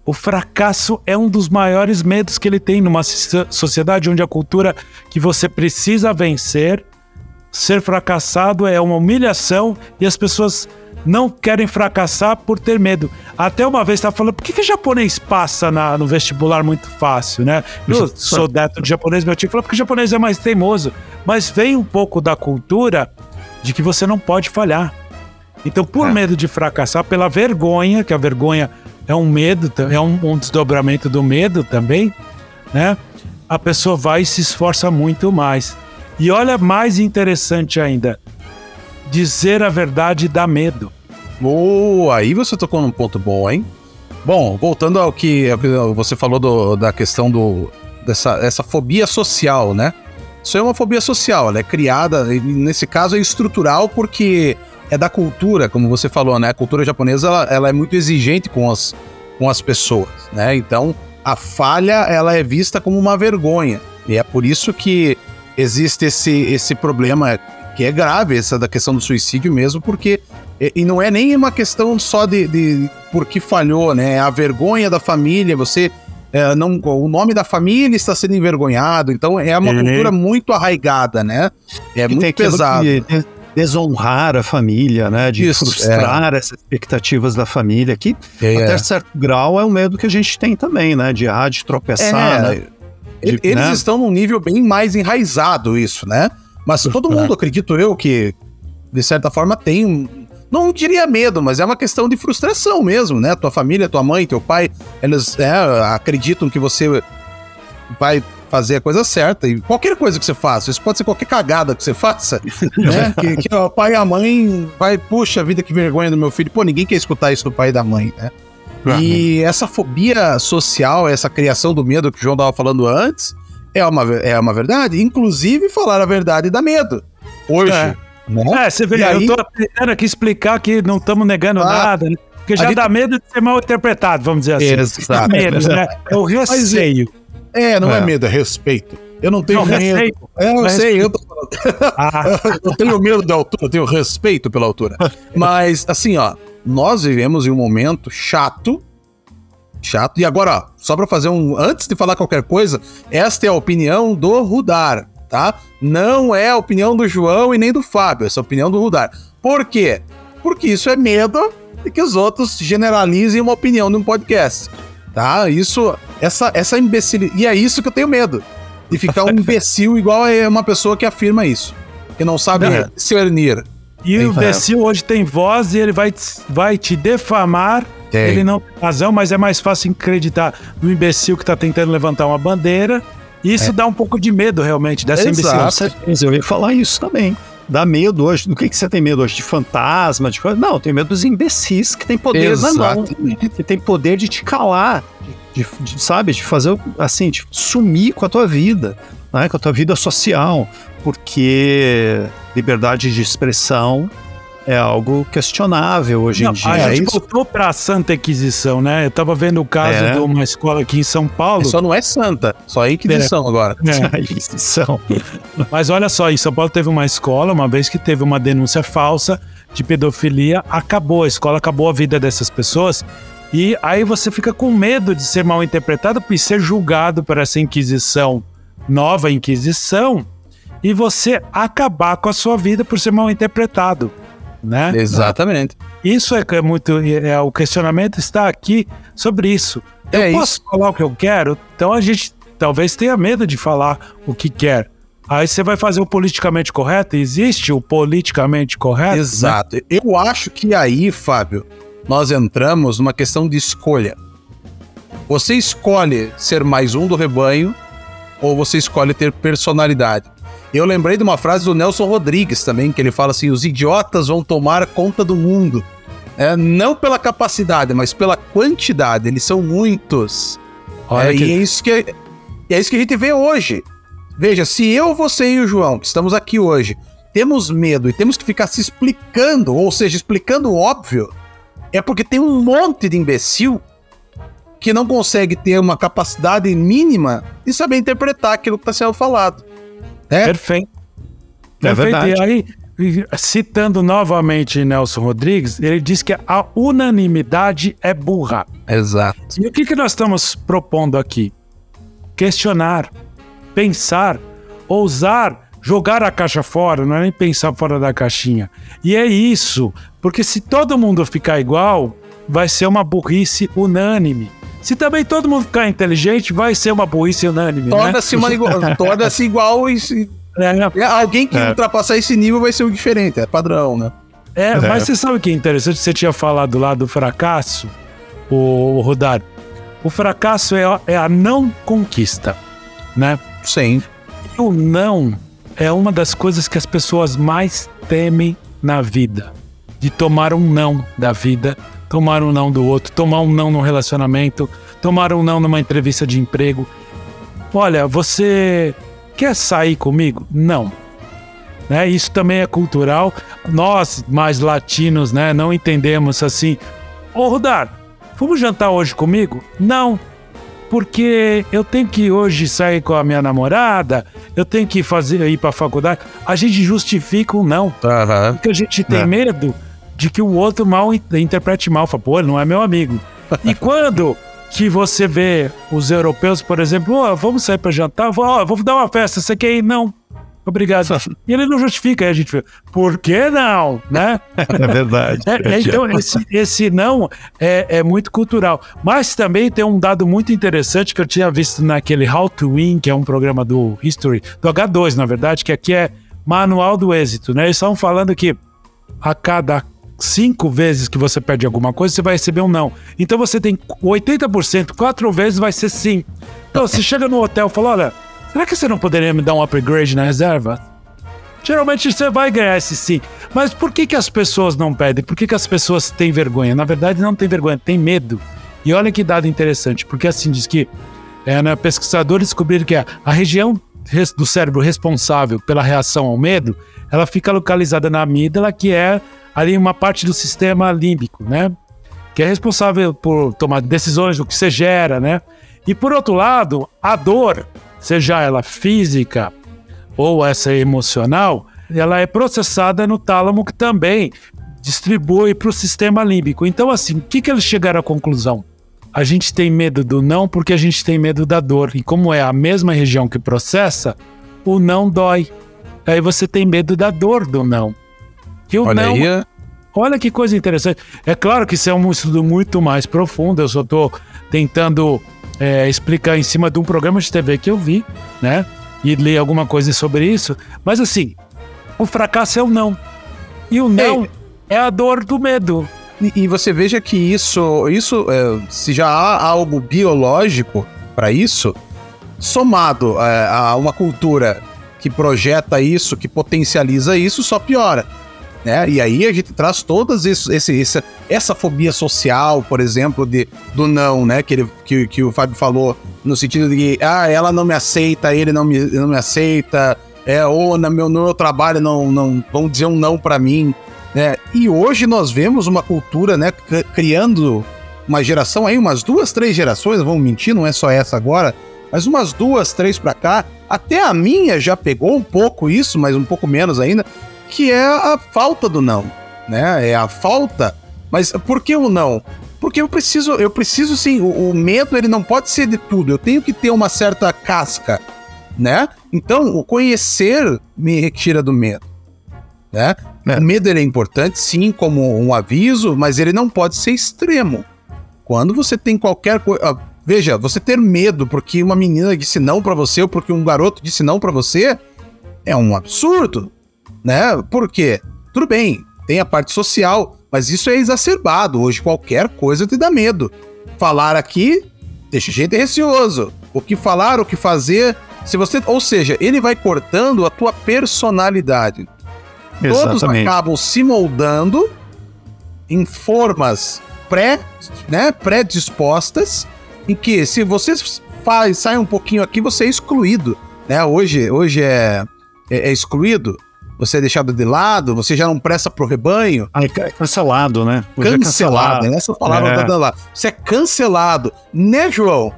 O fracasso é um dos maiores medos que ele tem numa sociedade onde a cultura que você precisa vencer, ser fracassado é uma humilhação e as pessoas não querem fracassar por ter medo. Até uma vez estava falando, por que, que japonês passa na, no vestibular muito fácil, né? Eu sou dentro de japonês, meu tio falou, porque o japonês é mais teimoso. Mas vem um pouco da cultura de que você não pode falhar. Então, por é. medo de fracassar, pela vergonha, que a vergonha é um medo, é um, um desdobramento do medo também, né? A pessoa vai e se esforça muito mais. E olha mais interessante ainda, dizer a verdade dá medo. Oh, aí você tocou num ponto bom, hein? Bom, voltando ao que, ao que você falou do, da questão do, dessa essa fobia social, né? Isso é uma fobia social, ela é criada, nesse caso é estrutural porque é da cultura, como você falou, né? A cultura japonesa ela, ela é muito exigente com as, com as pessoas, né? Então a falha ela é vista como uma vergonha e é por isso que existe esse, esse problema que é grave, essa da questão do suicídio mesmo, porque e, e não é nem uma questão só de, de porque falhou, né? É a vergonha da família, você é, não, o nome da família está sendo envergonhado, então é uma é. cultura muito arraigada, né? É muito pesado. Que, desonrar a família, né? De Isso, frustrar é. essas expectativas da família, que é. até certo grau é um medo que a gente tem também, né? De errar, de tropeçar, é. né? De, Eles né? estão num nível bem mais enraizado, isso, né? Mas todo mundo, é. acredito eu, que de certa forma tem não diria medo, mas é uma questão de frustração mesmo, né? Tua família, tua mãe, teu pai, eles é, acreditam que você vai fazer a coisa certa. E qualquer coisa que você faça, isso pode ser qualquer cagada que você faça, né? que, que o pai e a mãe vai, puxa vida, que vergonha do meu filho. Pô, ninguém quer escutar isso do pai e da mãe, né? E essa fobia social, essa criação do medo que o João estava falando antes, é uma, é uma verdade. Inclusive, falar a verdade dá medo. Hoje. É, né? é você vê, e eu aí... tô tentando aqui explicar que não estamos negando ah, nada, né? Porque já dá medo de ser mal interpretado, vamos dizer assim. Exato. Medo, né? É o receio. É, não é. é. medo, é respeito. Eu não tenho não, medo. Respeito. É, eu sei, eu, tô... ah. eu tenho medo da altura, eu tenho respeito pela altura. Mas, assim, ó, nós vivemos em um momento chato. Chato. E agora, ó, só pra fazer um. Antes de falar qualquer coisa, esta é a opinião do Rudar, tá? Não é a opinião do João e nem do Fábio, essa é a opinião do Rudar. Por quê? Porque isso é medo de que os outros generalizem uma opinião num podcast. Tá? Isso, essa, essa imbecil. E é isso que eu tenho medo. De ficar um imbecil igual a uma pessoa que afirma isso. Que não sabe discernir E o imbecil hoje tem voz e ele vai, vai te defamar. Tem. Ele não tem razão, mas é mais fácil acreditar no imbecil que está tentando levantar uma bandeira. Isso é. dá um pouco de medo, realmente, dessa Exato. imbecil. Eu ia falar isso também. Dá medo hoje. Do que, que você tem medo hoje? De fantasma? De... Não, eu tenho medo dos imbecis que tem poder Exato. na mão. Que tem poder de te calar. De, de, sabe? De fazer, assim, de sumir com a tua vida. Né? Com a tua vida social. Porque liberdade de expressão é algo questionável hoje Não, em dia. A gente é voltou para a Santa Inquisição, né? Eu tava vendo o caso é. de uma escola aqui em São Paulo. Só não é santa, só é Inquisição é. agora. É. Inquisição. Mas olha só, em São Paulo teve uma escola, uma vez que teve uma denúncia falsa de pedofilia, acabou, a escola acabou a vida dessas pessoas. E aí você fica com medo de ser mal interpretado e ser julgado por essa Inquisição, nova Inquisição, e você acabar com a sua vida por ser mal interpretado, né? Exatamente. Isso é, é muito é, o questionamento está aqui sobre isso. Eu é posso isso. falar o que eu quero, então a gente talvez tenha medo de falar o que quer. Aí você vai fazer o politicamente correto? Existe o politicamente correto? Né? Exato. Né? Eu acho que aí, Fábio, nós entramos numa questão de escolha. Você escolhe ser mais um do rebanho ou você escolhe ter personalidade? Eu lembrei de uma frase do Nelson Rodrigues também, que ele fala assim: os idiotas vão tomar conta do mundo. É, não pela capacidade, mas pela quantidade. Eles são muitos. Olha é, que... E é isso que, é isso que a gente vê hoje. Veja, se eu, você e o João, que estamos aqui hoje, temos medo e temos que ficar se explicando, ou seja, explicando o óbvio, é porque tem um monte de imbecil que não consegue ter uma capacidade mínima de saber interpretar aquilo que está sendo falado. É? Perfeito. É Perfeito. verdade. E aí, citando novamente Nelson Rodrigues, ele diz que a unanimidade é burra. Exato. E o que, que nós estamos propondo aqui? Questionar, pensar, ousar, jogar a caixa fora, não é nem pensar fora da caixinha. E é isso, porque se todo mundo ficar igual, vai ser uma burrice unânime. Se também todo mundo ficar inteligente, vai ser uma burrice unânime. Né? Torna-se né? igual, torna igual e se... é, é. Alguém que é. ultrapassar esse nível vai ser o diferente, é padrão, né? É, é, mas você sabe o que é interessante? Você tinha falado lá do fracasso, o, o Rodar. O fracasso é a, é a não conquista, né? Sim. E o não é uma das coisas que as pessoas mais temem na vida. De tomar um não da vida tomar um não do outro, tomar um não no relacionamento, tomar um não numa entrevista de emprego. Olha, você quer sair comigo? Não. Né? Isso também é cultural. Nós, mais latinos, né, não entendemos assim. Ô, Rudar, vamos jantar hoje comigo? Não. Porque eu tenho que hoje sair com a minha namorada, eu tenho que fazer ir para a faculdade. A gente justifica o não. Uhum. Porque a gente tem é. medo de que o outro mal interprete mal, fala, pô, ele não é meu amigo. E quando que você vê os europeus, por exemplo, oh, vamos sair para jantar, oh, vou dar uma festa, você quer ir? Não. Obrigado. E ele não justifica, aí a gente vê, por que não? Né? É verdade. É, é, então, esse, esse não é, é, muito cultural. Mas também tem um dado muito interessante que eu tinha visto naquele How to Win, que é um programa do History, do H2, na verdade, que aqui é Manual do Êxito, né? Eles estavam falando que a cada cinco vezes que você perde alguma coisa, você vai receber um não. Então você tem 80%, quatro vezes vai ser sim. Então você chega no hotel e fala: olha, será que você não poderia me dar um upgrade na reserva? Geralmente você vai ganhar esse sim. Mas por que, que as pessoas não pedem? Por que, que as pessoas têm vergonha? Na verdade, não tem vergonha, tem medo. E olha que dado interessante, porque assim diz que é, né, pesquisadores descobriram que a, a região do cérebro responsável pela reação ao medo, ela fica localizada na amígdala, que é ali uma parte do sistema límbico, né? Que é responsável por tomar decisões do que você gera, né? E por outro lado, a dor, seja ela física ou essa emocional, ela é processada no tálamo que também distribui para o sistema límbico. Então, assim, o que, que eles chegaram à conclusão? A gente tem medo do não porque a gente tem medo da dor. E como é a mesma região que processa, o não dói. Aí você tem medo da dor do não. Que o olha não. Aí. Olha que coisa interessante. É claro que isso é um estudo muito mais profundo. Eu só estou tentando é, explicar em cima de um programa de TV que eu vi, né? E ler alguma coisa sobre isso. Mas assim, o fracasso é o não. E o não é, é a dor do medo. E, e, você veja que isso, isso é, se já há algo biológico para isso, somado é, a uma cultura que projeta isso, que potencializa isso, só piora. Né? E aí a gente traz todas isso, esse, essa, essa fobia social, por exemplo, de, do não, né? Que, ele, que, que o Fábio falou, no sentido de que ah, ela não me aceita, ele não me, não me aceita, é, ou no meu, no meu trabalho não, não vão dizer um não para mim. Né? E hoje nós vemos uma cultura né, criando uma geração aí, umas duas, três gerações, vamos mentir, não é só essa agora, mas umas duas, três para cá, até a minha já pegou um pouco isso, mas um pouco menos ainda, que é a falta do não, né? É a falta. Mas por que o não? Porque eu preciso, eu preciso sim, o, o medo ele não pode ser de tudo. Eu tenho que ter uma certa casca, né? Então, o conhecer me retira do medo, né? É. O medo ele é importante sim como um aviso, mas ele não pode ser extremo. Quando você tem qualquer coisa, veja, você ter medo porque uma menina disse não para você ou porque um garoto disse não para você é um absurdo né? Por quê? Tudo bem, tem a parte social, mas isso é exacerbado. Hoje qualquer coisa te dá medo. Falar aqui deixa a gente receoso. O que falar, o que fazer, se você, ou seja, ele vai cortando a tua personalidade. Exatamente. Todos acabam se moldando em formas pré, né, predispostas, em que se você faz, sai um pouquinho aqui, você é excluído, né? Hoje, hoje é, é, é excluído você é deixado de lado, você já não presta pro rebanho. Ah, é cancelado, né? Hoje cancelado, é cancelado. essa palavra é. tá dando lá. Você é cancelado, né, João?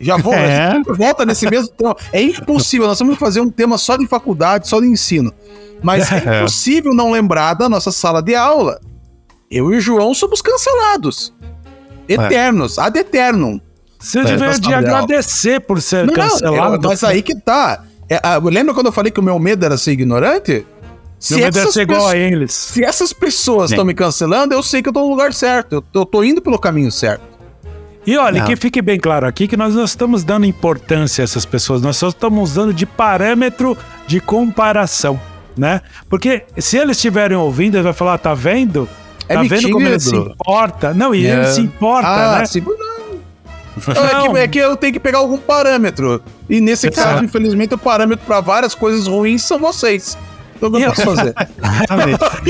Já vou, é. volta nesse mesmo tema. É impossível, nós vamos fazer um tema só de faculdade, só de ensino. Mas é, é impossível não lembrar da nossa sala de aula. Eu e o João somos cancelados. É. Eternos, ad eternum. Você é, deveria de agradecer por ser não, cancelado. Não, mas aí que tá. É, ah, lembra quando eu falei que o meu medo era ser ignorante? Se Meu deve ser igual a eles. Se essas pessoas estão me cancelando, eu sei que eu tô no lugar certo. Eu tô, eu tô indo pelo caminho certo. E olha, não. que fique bem claro aqui que nós não estamos dando importância a essas pessoas, nós só estamos usando de parâmetro de comparação, né? Porque se eles estiverem ouvindo, ele vai falar, tá vendo? É tá vendo como ele se importa? Não, e ele se importa, ah, né? Se... Não. Não. É, que, é que eu tenho que pegar algum parâmetro. E nesse Exato. caso, infelizmente, o parâmetro para várias coisas ruins são vocês. O que eu posso fazer?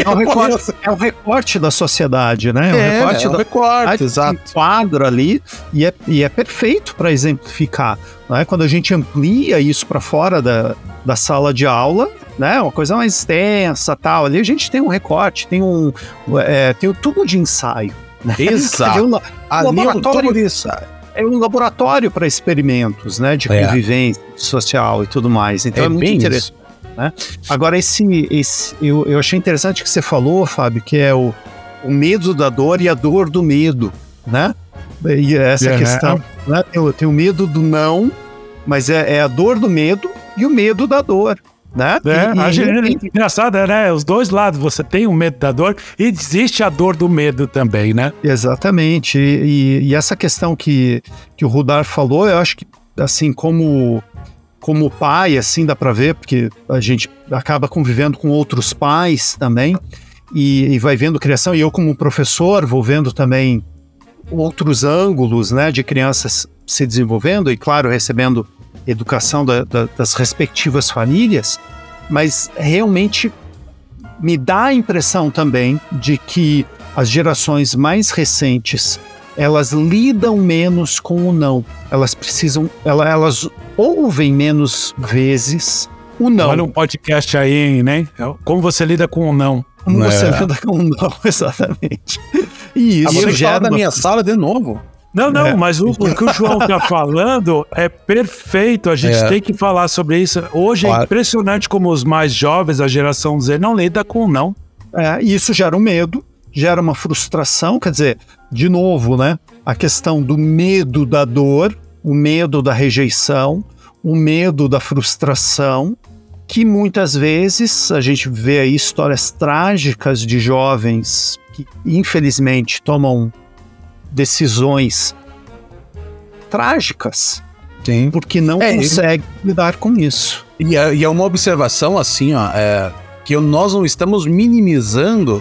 é, um recorte, é um recorte da sociedade, né? É um é, recorte, é um recorte exato. Um quadro ali e é, e é perfeito para exemplificar. Né? Quando a gente amplia isso para fora da, da sala de aula, né? Uma coisa mais extensa tal. Ali a gente tem um recorte, tem um, é, tem um tubo de ensaio. Né? Exato. um, ali laboratório, um tubo de ensaio é um laboratório para experimentos, né, de é. convivência social e tudo mais. Então é, é muito interessante. Né? Agora, esse, esse eu, eu achei interessante que você falou, Fábio, que é o, o medo da dor e a dor do medo, né? E essa é, questão, né? Eu tenho medo do não, mas é, é, a dor do medo e o medo da dor. Né? É, e, a gente, é engraçado, né? Os dois lados, você tem o medo da dor e existe a dor do medo também, né? Exatamente. E, e, e essa questão que, que o Rudar falou, eu acho que, assim, como como pai, assim dá para ver, porque a gente acaba convivendo com outros pais também e, e, vai vendo criação. E eu, como professor, vou vendo também outros ângulos né, de crianças se desenvolvendo e, claro, recebendo educação da, da, das respectivas famílias, mas realmente me dá a impressão também de que as gerações mais recentes elas lidam menos com o não. Elas precisam, elas ouvem menos vezes o não. Olha um podcast aí, né? Como você lida com o não. Como é. você lida com o não, exatamente. E isso ah, gera da minha sala de novo. Não, não, é. mas o, o, que o João está falando é perfeito. A gente é. tem que falar sobre isso. Hoje é claro. é impressionante como os mais jovens, a geração Z, não lida com o não. É, e isso gera um medo, gera uma frustração, quer dizer, de novo, né? A questão do medo da dor, o medo da rejeição, o medo da frustração, que muitas vezes a gente vê aí histórias trágicas de jovens que infelizmente tomam decisões trágicas, Sim. porque não é, conseguem lidar com isso. E é, e é, uma observação assim, ó, é, que nós não estamos minimizando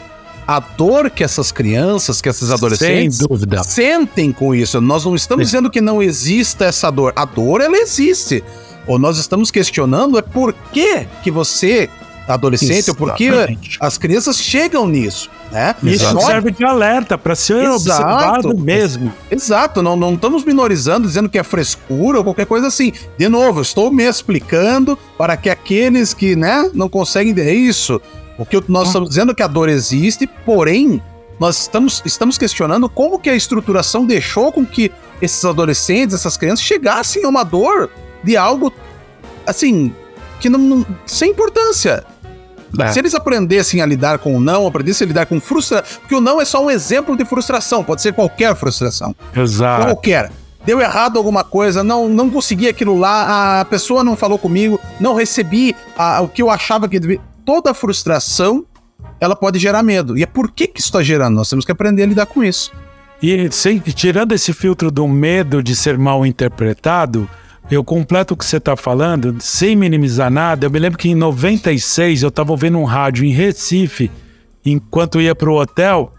a dor que essas crianças, que esses adolescentes Sem dúvida. sentem com isso. Nós não estamos Sim. dizendo que não exista essa dor. A dor, ela existe. Ou nós estamos questionando é por que que você, adolescente, ou por que Exatamente. as crianças chegam nisso, né? Isso Exato. serve de alerta para ser Exato. observado mesmo. Exato, não, não estamos minorizando, dizendo que é frescura ou qualquer coisa assim. De novo, eu estou me explicando para que aqueles que, né, não conseguem entender isso. O que nós estamos dizendo é que a dor existe, porém, nós estamos, estamos questionando como que a estruturação deixou com que esses adolescentes, essas crianças, chegassem a uma dor de algo, assim, que não, não- sem importância. É. Se eles aprendessem a lidar com o não, aprendessem a lidar com frustração, porque o não é só um exemplo de frustração, pode ser qualquer frustração. Exato. Qualquer. Deu errado alguma coisa, não, não consegui aquilo lá, a pessoa não falou comigo, não recebi a- o que eu achava que devia. Toda frustração, ela pode gerar medo. E é por que que isso está gerando? Nós temos que aprender a lidar com isso. E sem- tirando esse filtro do medo de ser mal interpretado, eu completo o que você está falando, sem minimizar nada. Eu me lembro que em 96 eu estava ouvindo um rádio em Recife, enquanto ia para o hotel,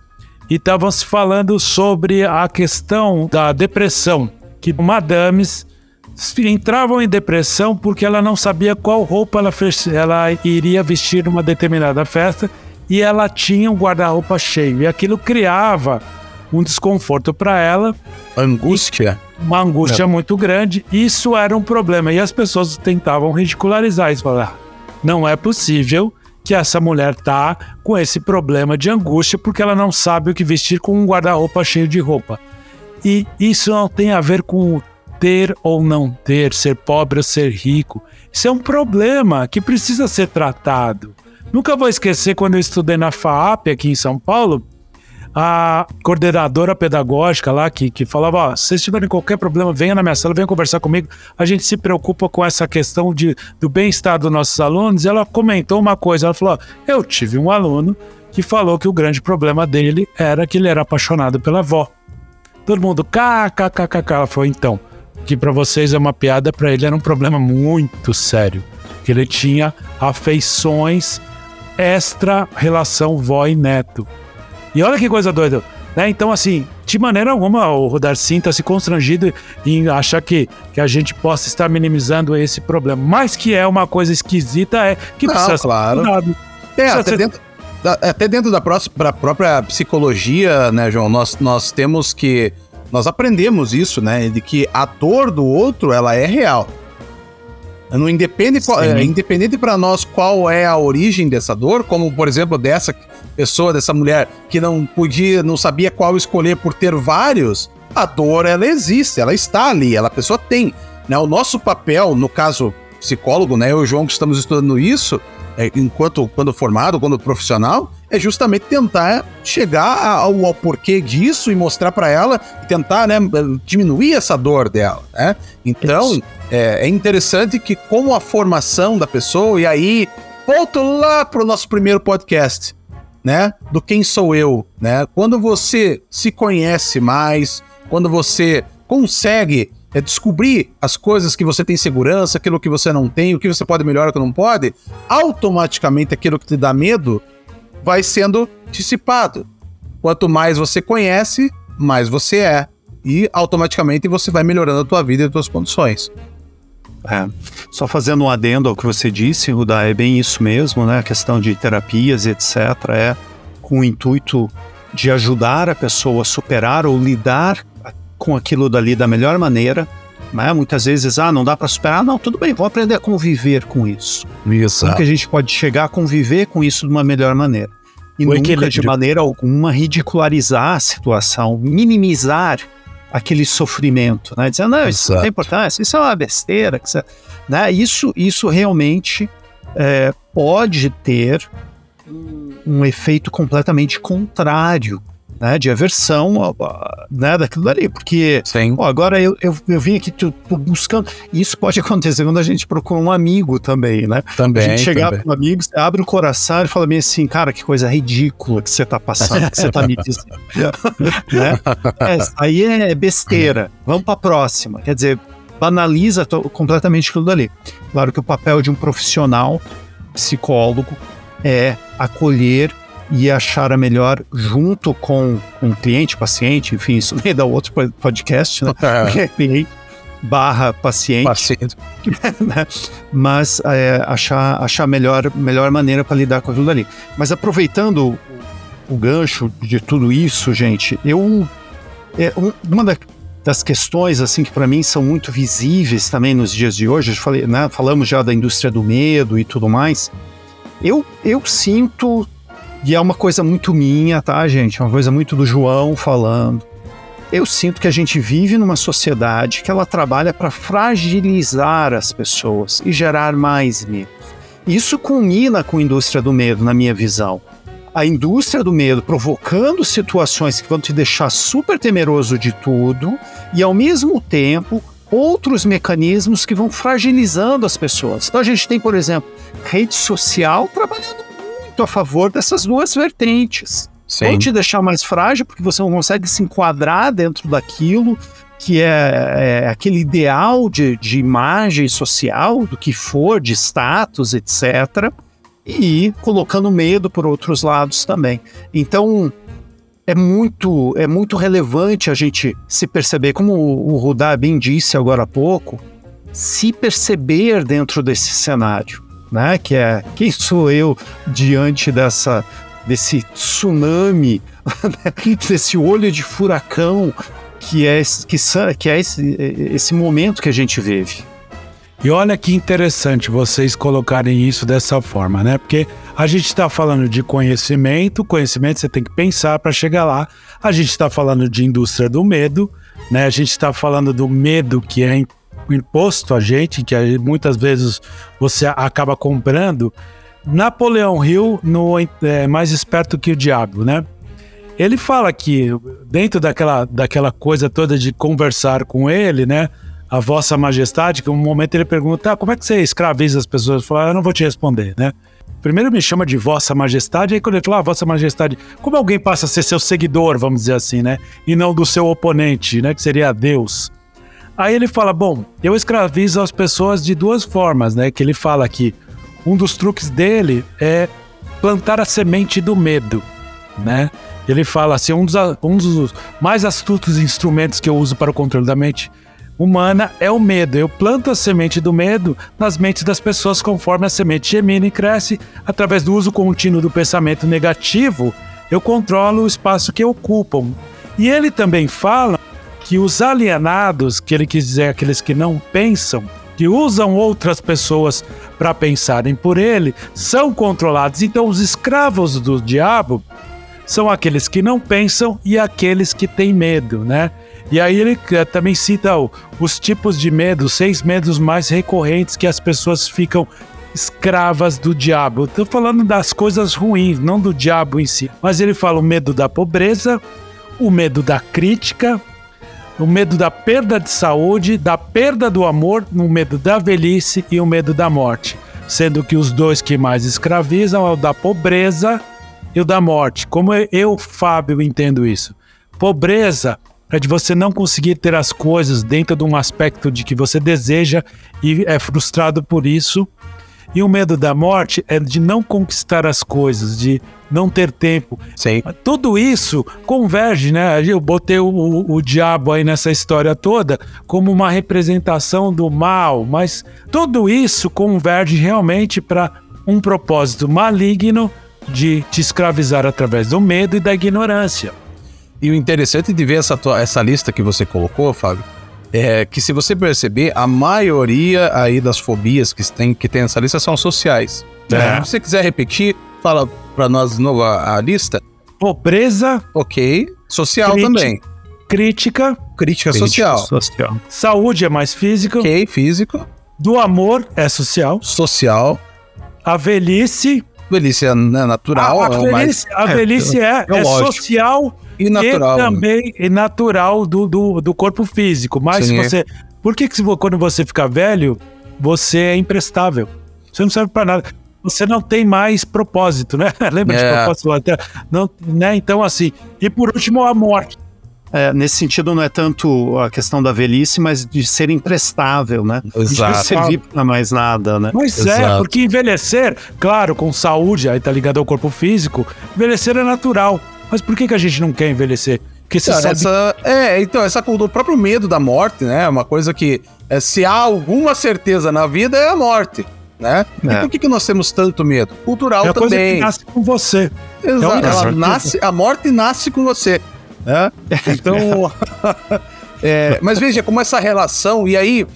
e estavam se falando sobre a questão da depressão, que madames entravam em depressão porque ela não sabia qual roupa ela, ela iria vestir numa determinada festa e ela tinha um guarda-roupa cheio. E aquilo criava um desconforto para ela, Angústia. uma angústia muito grande. Isso era um problema. E as pessoas tentavam ridicularizar isso. Falar, "Ah, não é possível que essa mulher tá com esse problema de angústia porque ela não sabe o que vestir com um guarda-roupa cheio de roupa. E isso não tem a ver com ter ou não ter, ser pobre ou ser rico. Isso é um problema que precisa ser tratado. Nunca vou esquecer quando eu estudei na FAAP aqui em São Paulo, a coordenadora pedagógica lá que, que falava: ó, se vocês tiverem qualquer problema, venha na minha sala, venha conversar comigo. A gente se preocupa com essa questão de, do bem-estar dos nossos alunos. E ela comentou uma coisa: ela falou, eu tive um aluno que falou que o grande problema dele era que ele era apaixonado pela avó. Todo mundo, kkkk. Ela falou, então, que pra vocês é uma piada, pra ele era um problema muito sério. Que ele tinha afeições extra relação vó e neto. E olha que coisa doida. Né? Então, assim, de maneira alguma, o Darcy sinta-se constrangido em achar que, que a gente possa estar minimizando esse problema. Mas que é uma coisa esquisita, é que Não, precisa ser claro. cuidado. É, Precisa até ser- dentro, da, até dentro da próxima, própria psicologia, né, João, nós, nós temos que. Nós aprendemos isso, né? De que a dor do outro, ela é real. Não independe, qual- é, independente para nós qual é a origem dessa dor, como por exemplo dessa pessoa, dessa mulher que não podia, não sabia qual escolher por ter vários, a dor ela existe, ela está ali, ela a pessoa tem. Né? O nosso papel, no caso psicólogo, né, eu e o João que estamos estudando isso, é, enquanto quando formado, quando profissional, é justamente tentar chegar ao, ao porquê disso e mostrar para ela e tentar né, diminuir essa dor dela. Né? Então, é, é interessante que com a formação da pessoa, e aí volto lá pro nosso primeiro podcast, né? Do quem sou eu, né? Quando você se conhece mais, quando você consegue é, descobrir as coisas que você tem segurança, aquilo que você não tem, o que você pode melhorar, o que não pode, automaticamente aquilo que te dá medo vai sendo dissipado. Quanto mais você conhece, mais você é. E automaticamente você vai melhorando a tua vida e as tuas condições. É. Só fazendo um adendo ao que você disse, Rudá, é bem isso mesmo, né? A questão de terapias, etc., é com o intuito de ajudar a pessoa a superar ou lidar com aquilo dali da melhor maneira. Né? Muitas vezes, ah, não dá para superar. Não, tudo bem, vou aprender a conviver com isso. Isso. Como que a gente pode chegar a conviver com isso de uma melhor maneira? E O nunca, de maneira alguma, ridicularizar a situação, minimizar aquele sofrimento, né? Dizendo, não, isso não Exato. tem importância, isso é uma besteira. que isso, né? isso, isso realmente é, pode ter um efeito completamente contrário, né? De aversão né? daquilo ali, porque. Pô, agora eu, eu, eu vim aqui tô, tô buscando. Isso pode acontecer quando a gente procura um amigo também, né? Também. a gente chegar para um amigo, você abre o coração e fala bem assim, cara, que coisa ridícula que você tá passando, que você tá me dizendo. né? É, aí é besteira. Vamos para a próxima. Quer dizer, banaliza completamente aquilo dali. Claro que o papel de um profissional, psicólogo, é acolher e achar a melhor junto com, o cliente, paciente, enfim, isso vem da outro podcast, né? É. cliente barra paciente, Paciente. né? mas é, achar, achar a melhor, melhor maneira para lidar com aquilo ali. Mas aproveitando o, gancho de tudo isso, gente, eu é, um- uma da- das questões assim que para mim são muito visíveis também nos dias de hoje, falei, né, falamos já da indústria do medo e tudo mais. Eu, eu sinto e é uma coisa muito minha, tá, gente? É uma coisa muito do João falando. Eu sinto que a gente vive numa sociedade que ela trabalha para fragilizar as pessoas e gerar mais medo. Isso culmina com a indústria do medo, na minha visão. A indústria do medo provocando situações que vão te deixar super temeroso de tudo e, ao mesmo tempo, outros mecanismos que vão fragilizando as pessoas. Então, a gente tem, por exemplo, rede social trabalhando muito a favor dessas duas vertentes vão te deixar mais frágil porque você não consegue se enquadrar dentro daquilo que é, é aquele ideal de, de imagem social, do que for, de status, etc. E colocando medo por outros lados também. Então é muito, é muito relevante a gente se perceber, como o, o Rudá bem disse agora há pouco, se perceber dentro desse cenário, né? Que é quem sou eu diante dessa desse tsunami, desse olho de furacão que é, que, que é esse, esse momento que a gente vive. E olha que interessante vocês colocarem isso dessa forma, né? Porque a gente está falando de conhecimento, conhecimento você tem que pensar para chegar lá. A gente está falando de indústria do medo, né? A gente está falando do medo que é imposto a gente, que muitas vezes você acaba comprando. Napoleão Hill, no é, Mais Esperto que o Diabo, né? Ele fala que dentro daquela, daquela coisa toda de conversar com ele, né? A Vossa Majestade, que um momento ele pergunta, ah, como é que você escraviza as pessoas? Fala, "Ah, eu não vou te responder, né? Primeiro me chama de Vossa Majestade, aí quando ele fala, ah, Vossa Majestade, como alguém passa a ser seu seguidor, vamos dizer assim, né? E não do seu oponente, né? Que seria Deus. Aí ele fala, bom, eu escravizo as pessoas de duas formas, né? Que ele fala que um dos truques dele é plantar a semente do medo, né? Ele fala assim, um dos, um dos mais astutos instrumentos que eu uso para o controle da mente humana é o medo. Eu planto a semente do medo nas mentes das pessoas conforme a semente gemina e cresce. Através do uso contínuo do pensamento negativo, eu controlo o espaço que ocupam. E ele também fala que os alienados, que ele quis dizer aqueles que não pensam, que usam outras pessoas para pensarem por ele, são controlados. Então, os escravos do diabo são aqueles que não pensam e aqueles que têm medo, né? E aí ele eh, também cita os tipos de medo, seis medos mais recorrentes que as pessoas ficam escravas do diabo. Estou falando das coisas ruins, não do diabo em si. Mas ele fala o medo da pobreza, o medo da crítica, o medo da perda de saúde, da perda do amor, o medo da velhice e o medo da morte. Sendo que os dois que mais escravizam é o da pobreza e o da morte. Como eu, Fábio, entendo isso? Pobreza é de você não conseguir ter as coisas dentro de um aspecto de que você deseja e é frustrado por isso. E o medo da morte é de não conquistar as coisas, de não ter tempo. Sim. Tudo isso converge, né? Eu botei o, o- o diabo aí nessa história toda como uma representação do mal, mas tudo isso converge realmente para um propósito maligno de te escravizar através do medo e da ignorância. E o interessante de ver essa, tua- essa lista que você colocou, Fábio, é que se você perceber, a maioria aí das fobias que tem, que tem nessa lista são sociais. É. Se você quiser repetir, fala pra nós de novo a, a lista. Pobreza, Ok. Social Crítica. também. crítica, Crítica, social. social. saúde é mais físico, Ok, físico. do amor é social, Social. a velhice, Velhice é né, natural, a, a é o mais velhice, a velhice é, é é social e natural. E também é natural do, do, do corpo físico. Mas Sim. você. Por que, que quando você fica velho, você é imprestável? Você não serve para nada. Você não tem mais propósito, né? Lembra de É. propósito até? Não, né? Então, assim. E por último, a morte. é, nesse sentido não é tanto a questão da velhice, mas de ser imprestável, né? Exato. De servir para mais nada, né? Mas Exato. é, porque envelhecer, claro, com saúde, aí tá ligado ao corpo físico, envelhecer é natural. Mas por que, que a gente não quer envelhecer? Porque você Cara, sabe essa, é, então, essa cultura, o próprio medo da morte, né? É uma coisa que, é, se há alguma certeza na vida, é a morte, né? É. E por que, que nós temos tanto medo? Cultural é a coisa também. que nasce com você. Exato. É Ela nasce, a morte nasce com você. Né? Então. é, mas veja como essa relação, e aí,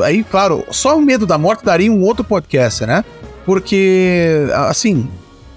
aí, claro, só o medo da morte daria um outro podcast, né? Porque, assim,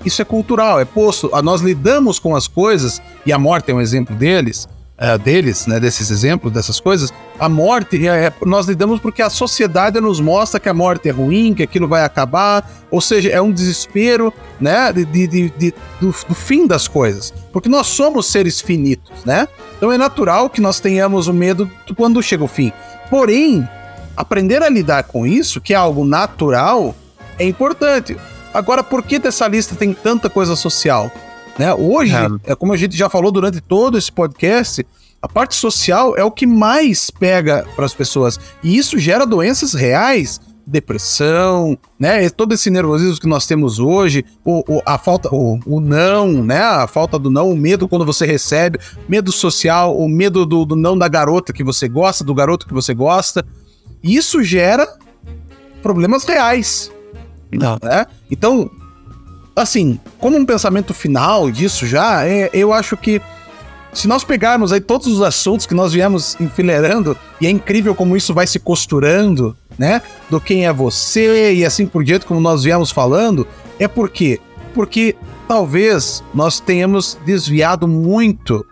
isso é cultural, é posto. Ah, Nós lidamos com as coisas, e a morte é um exemplo deles, é, deles, né? Desses exemplos, dessas coisas. A morte, é, é- nós lidamos porque a sociedade nos mostra que a morte é ruim, que aquilo vai acabar, ou seja, é um desespero, né? De, de- de- de- do, do fim das coisas. Porque nós somos seres finitos, né? Então é natural que nós tenhamos o medo quando chega o fim. Porém, aprender a lidar com isso, que é algo natural, é importante. Agora, por que dessa lista tem tanta coisa social? Né? Hoje, é. como a gente já falou durante todo esse podcast, a parte social é o que mais pega para as pessoas. E isso gera doenças reais, depressão, né? Todo esse nervosismo que nós temos hoje, o, o- a falta, o, o não, né? A falta do não, o medo quando você recebe, medo social, o medo do, do não da garota que você gosta, do garoto que você gosta. Isso gera problemas reais Não. né? Então, assim, como um pensamento final disso já, é, eu acho que se nós pegarmos aí todos os assuntos que nós viemos enfileirando, e é incrível como isso vai se costurando, né? Do quem é você e assim por diante, como nós viemos falando, é por quê? Porque talvez nós tenhamos desviado muito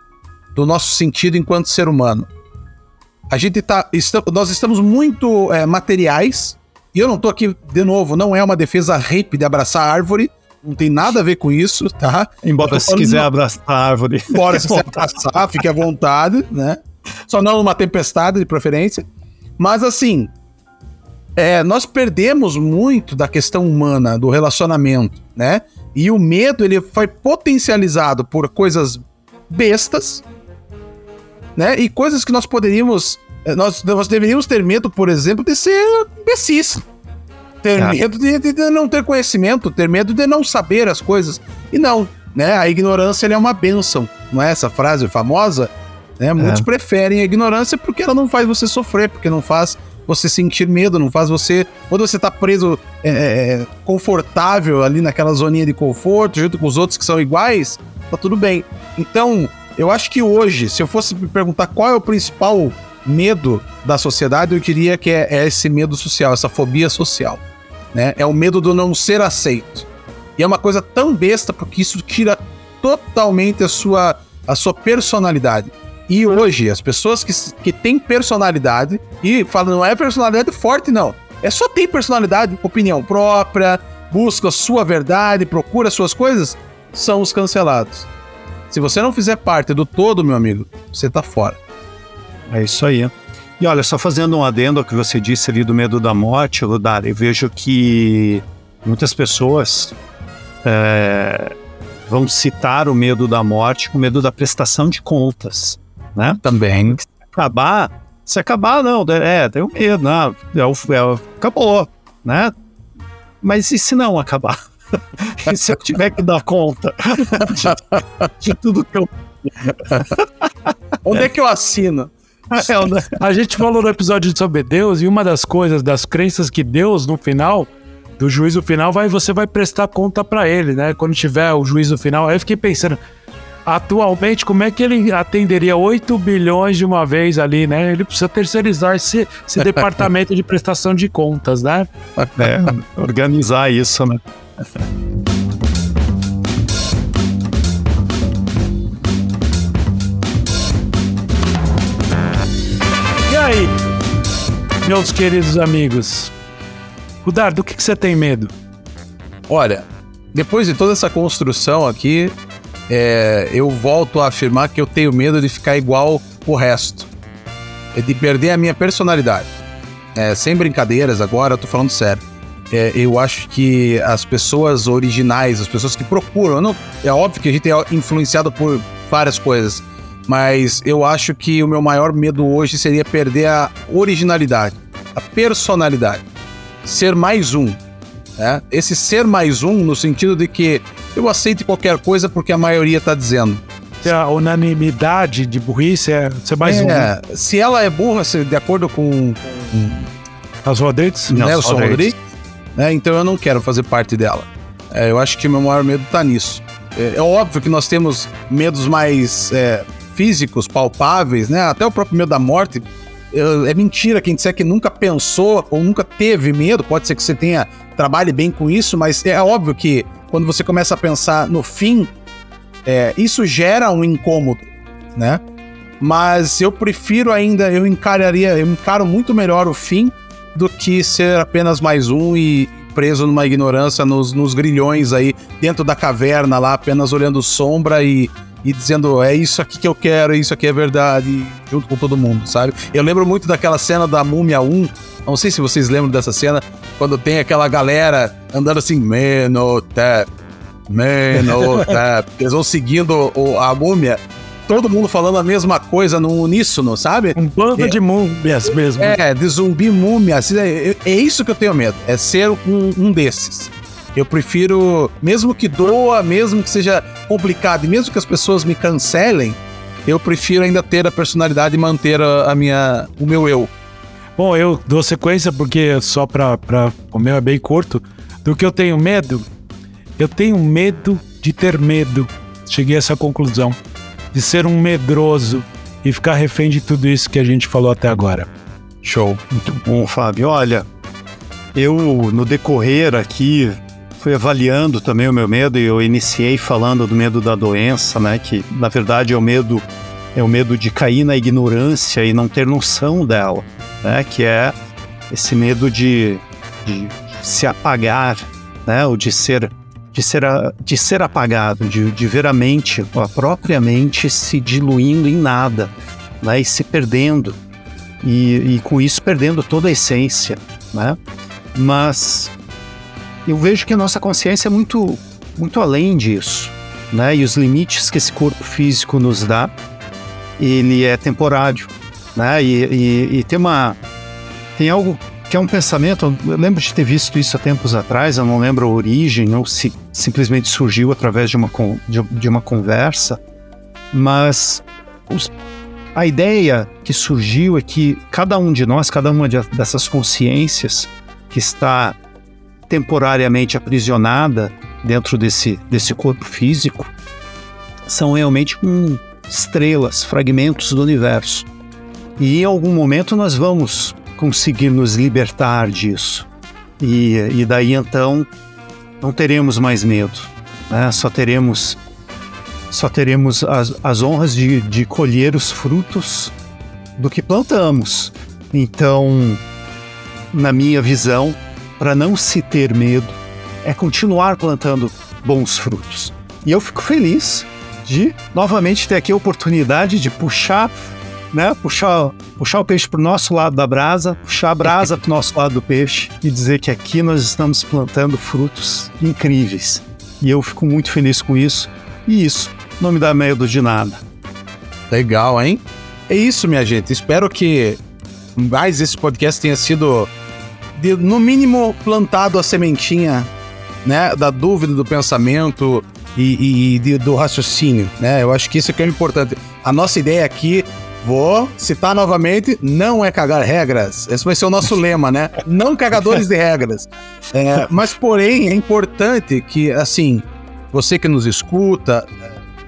do nosso sentido enquanto ser humano. A gente tá. esta- nós estamos muito é, materiais, e eu não tô aqui, de novo, não é uma defesa hippie de abraçar árvore, não tem nada a ver com isso, tá? Embora se quiser abraçar a árvore. Embora se você abraçar, fique à vontade, né? Só não numa tempestade, de preferência. Mas assim, é, nós perdemos muito da questão humana, do relacionamento, né? E o medo, ele foi potencializado por coisas bestas, né? E coisas que nós poderíamos... eh, Nós, nós deveríamos ter medo, por exemplo, de ser imbecis. Ter Ah. medo de, de- de não ter conhecimento, ter medo de não saber as coisas. E não, né? A ignorância é uma bênção, não é essa frase famosa? Né? Muitos preferem a ignorância porque ela não faz você sofrer, porque não faz você sentir medo, não faz você. Quando você tá preso é, é, confortável ali naquela zoninha de conforto, junto com os outros que são iguais, tá tudo bem. Então, eu acho que hoje, se eu fosse me perguntar qual é o principal medo da sociedade, eu diria que é, é esse medo social, essa fobia social. Né? É o medo do não ser aceito. E é uma coisa tão besta porque isso tira totalmente a sua, a sua personalidade. E hoje, as pessoas que, que têm personalidade, e falam, não é personalidade forte, não. É só ter personalidade, opinião própria, busca a sua verdade, procura suas coisas, são os cancelados. Se você não fizer parte do todo, meu amigo, você tá fora. É isso aí. E olha, só fazendo um adendo ao que você disse ali do medo da morte, Ludar, eu vejo que muitas pessoas é, vão citar o medo da morte com medo da prestação de contas, né? Também. Acabar, se acabar, não, é, tem o medo, não, é, o- é o- acabou, né? Mas e se não acabar? e se eu tiver que dar conta de, de tudo que eu... Onde é que eu assino? É? A gente falou no episódio sobre Deus e uma das coisas, das crenças que Deus, no final, do juízo final, vai, você vai prestar conta pra ele, né? Quando tiver o juízo final. Aí eu fiquei pensando, atualmente, como é que ele atenderia 8 bilhões de uma vez ali, né? Ele precisa terceirizar esse, esse departamento de prestação de contas, né? É, organizar isso, né? Aí, meus queridos amigos? Rudar, do que, que você tem medo? Olha, depois de toda essa construção aqui, é, eu volto a afirmar que eu tenho medo de ficar igual o resto. É de perder a minha personalidade. É, sem brincadeiras agora, eu tô falando sério. É, eu acho que as pessoas originais, as pessoas que procuram, não, é óbvio que a gente é influenciado por várias coisas, Mas eu acho que o meu maior medo hoje seria perder a originalidade, a personalidade. Ser mais um. Né? Esse ser mais um, no sentido de que eu aceito qualquer coisa porque a maioria está dizendo. A unanimidade de burrice é ser mais é, um. né? Se ela é burra, se- de acordo com, As Rodrigues? Nelson Rodrigues. Rodrigues, né, então eu não quero fazer parte dela. É, eu acho que o meu maior medo está nisso. É, é óbvio que nós temos medos mais é, físicos, palpáveis, né? Até o próprio medo da morte. É, é mentira quem disser que nunca pensou ou nunca teve medo. Pode ser que você tenha trabalhe bem com isso, mas é óbvio que quando você começa a pensar no fim, é, isso gera um incômodo, né? Mas eu prefiro ainda, eu encararia, eu encaro muito melhor o fim do que ser apenas mais um e preso numa ignorância nos, nos grilhões aí, dentro da caverna lá, apenas olhando sombra e, e dizendo é isso aqui que eu quero, é isso aqui é verdade, junto com todo mundo, sabe? Eu lembro muito daquela cena da Múmia 1, não sei se vocês lembram dessa cena, quando tem aquela galera andando assim, Menotep, Menotep, eles vão seguindo o- a múmia, todo mundo falando a mesma coisa no uníssono, sabe? Um bando É. de múmias mesmo. É, de zumbi múmia. assim, É, é isso que eu tenho medo. É ser um, um desses. Eu prefiro, mesmo que doa, mesmo que seja complicado, e mesmo que as pessoas me cancelem, eu prefiro ainda ter a personalidade e manter a, a minha, o meu eu. Bom, eu dou sequência porque só pra, pra. O meu é bem curto. Do que eu tenho medo, eu tenho medo de ter medo. Cheguei a essa conclusão. De ser um medroso e ficar refém de tudo isso que a gente falou até agora. Show. Muito bom, Fábio. Olha, eu no decorrer aqui fui avaliando também o meu medo e eu iniciei falando do medo da doença, né? Que na verdade é o medo é o medo de cair na ignorância e não ter noção dela, né? Que é esse medo de, de se apagar, né? Ou de ser de ser, a- de ser apagado, de, de ver a mente, a própria mente se diluindo em nada, né? E se perdendo e, e com isso perdendo toda a essência, né? Mas eu vejo que a nossa consciência é muito, muito além disso, né? E os limites que esse corpo físico nos dá, ele é temporário, né? E, e, e tem uma, tem algo que é um pensamento. Eu lembro de ter visto isso há tempos atrás. Eu não lembro a origem ou se simplesmente surgiu através de uma de, de uma conversa, mas os, a ideia que surgiu é que cada um de nós, cada uma de- dessas consciências que está temporariamente aprisionada dentro desse, desse corpo físico, são realmente como estrelas, fragmentos do universo. E em algum momento nós vamos conseguir nos libertar disso. E, e daí então não teremos mais medo, né? só teremos só teremos as, as honras de, de colher os frutos do que plantamos. Então, na minha visão, para não se ter medo, é continuar plantando bons frutos. E eu fico feliz de novamente ter aqui a oportunidade de puxar, né, puxar, puxar o peixe para o nosso lado da brasa, puxar a brasa para o nosso lado do peixe e dizer que aqui nós estamos plantando frutos incríveis. E eu fico muito feliz com isso. E isso não me dá medo de nada. Legal, hein? É isso, minha gente. Espero que mais esse podcast tenha sido, de- no mínimo, plantado a sementinha, né? Da dúvida, do pensamento e, e- e do raciocínio, né? Eu acho que isso que é importante. A nossa ideia aqui, vou citar novamente, não é cagar regras. Esse vai ser o nosso lema, né? Não cagadores de regras. É, mas, porém, é importante que, assim, você que nos escuta,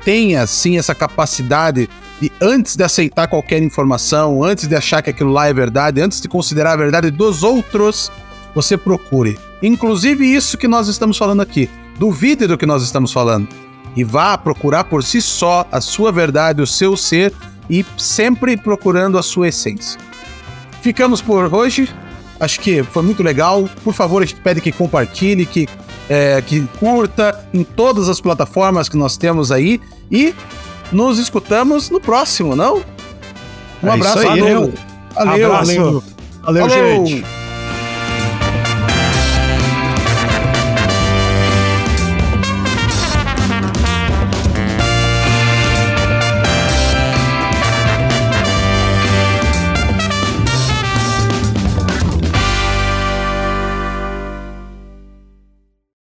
tenha sim essa capacidade de antes de aceitar qualquer informação, antes de achar que aquilo lá é verdade, antes de considerar a verdade dos outros, você procure. Inclusive isso que nós estamos falando aqui. Duvide do que nós estamos falando e vá procurar por si só a sua verdade, o seu ser e sempre procurando a sua essência. Ficamos por hoje. Acho que foi muito legal. Por favor, a gente pede que compartilhe, que, é, que curta em todas as plataformas que nós temos aí. E nos escutamos no próximo, não? Um É abraço isso aí, a todos. eu. Valeu. Abraço. Valeu, Falou. gente.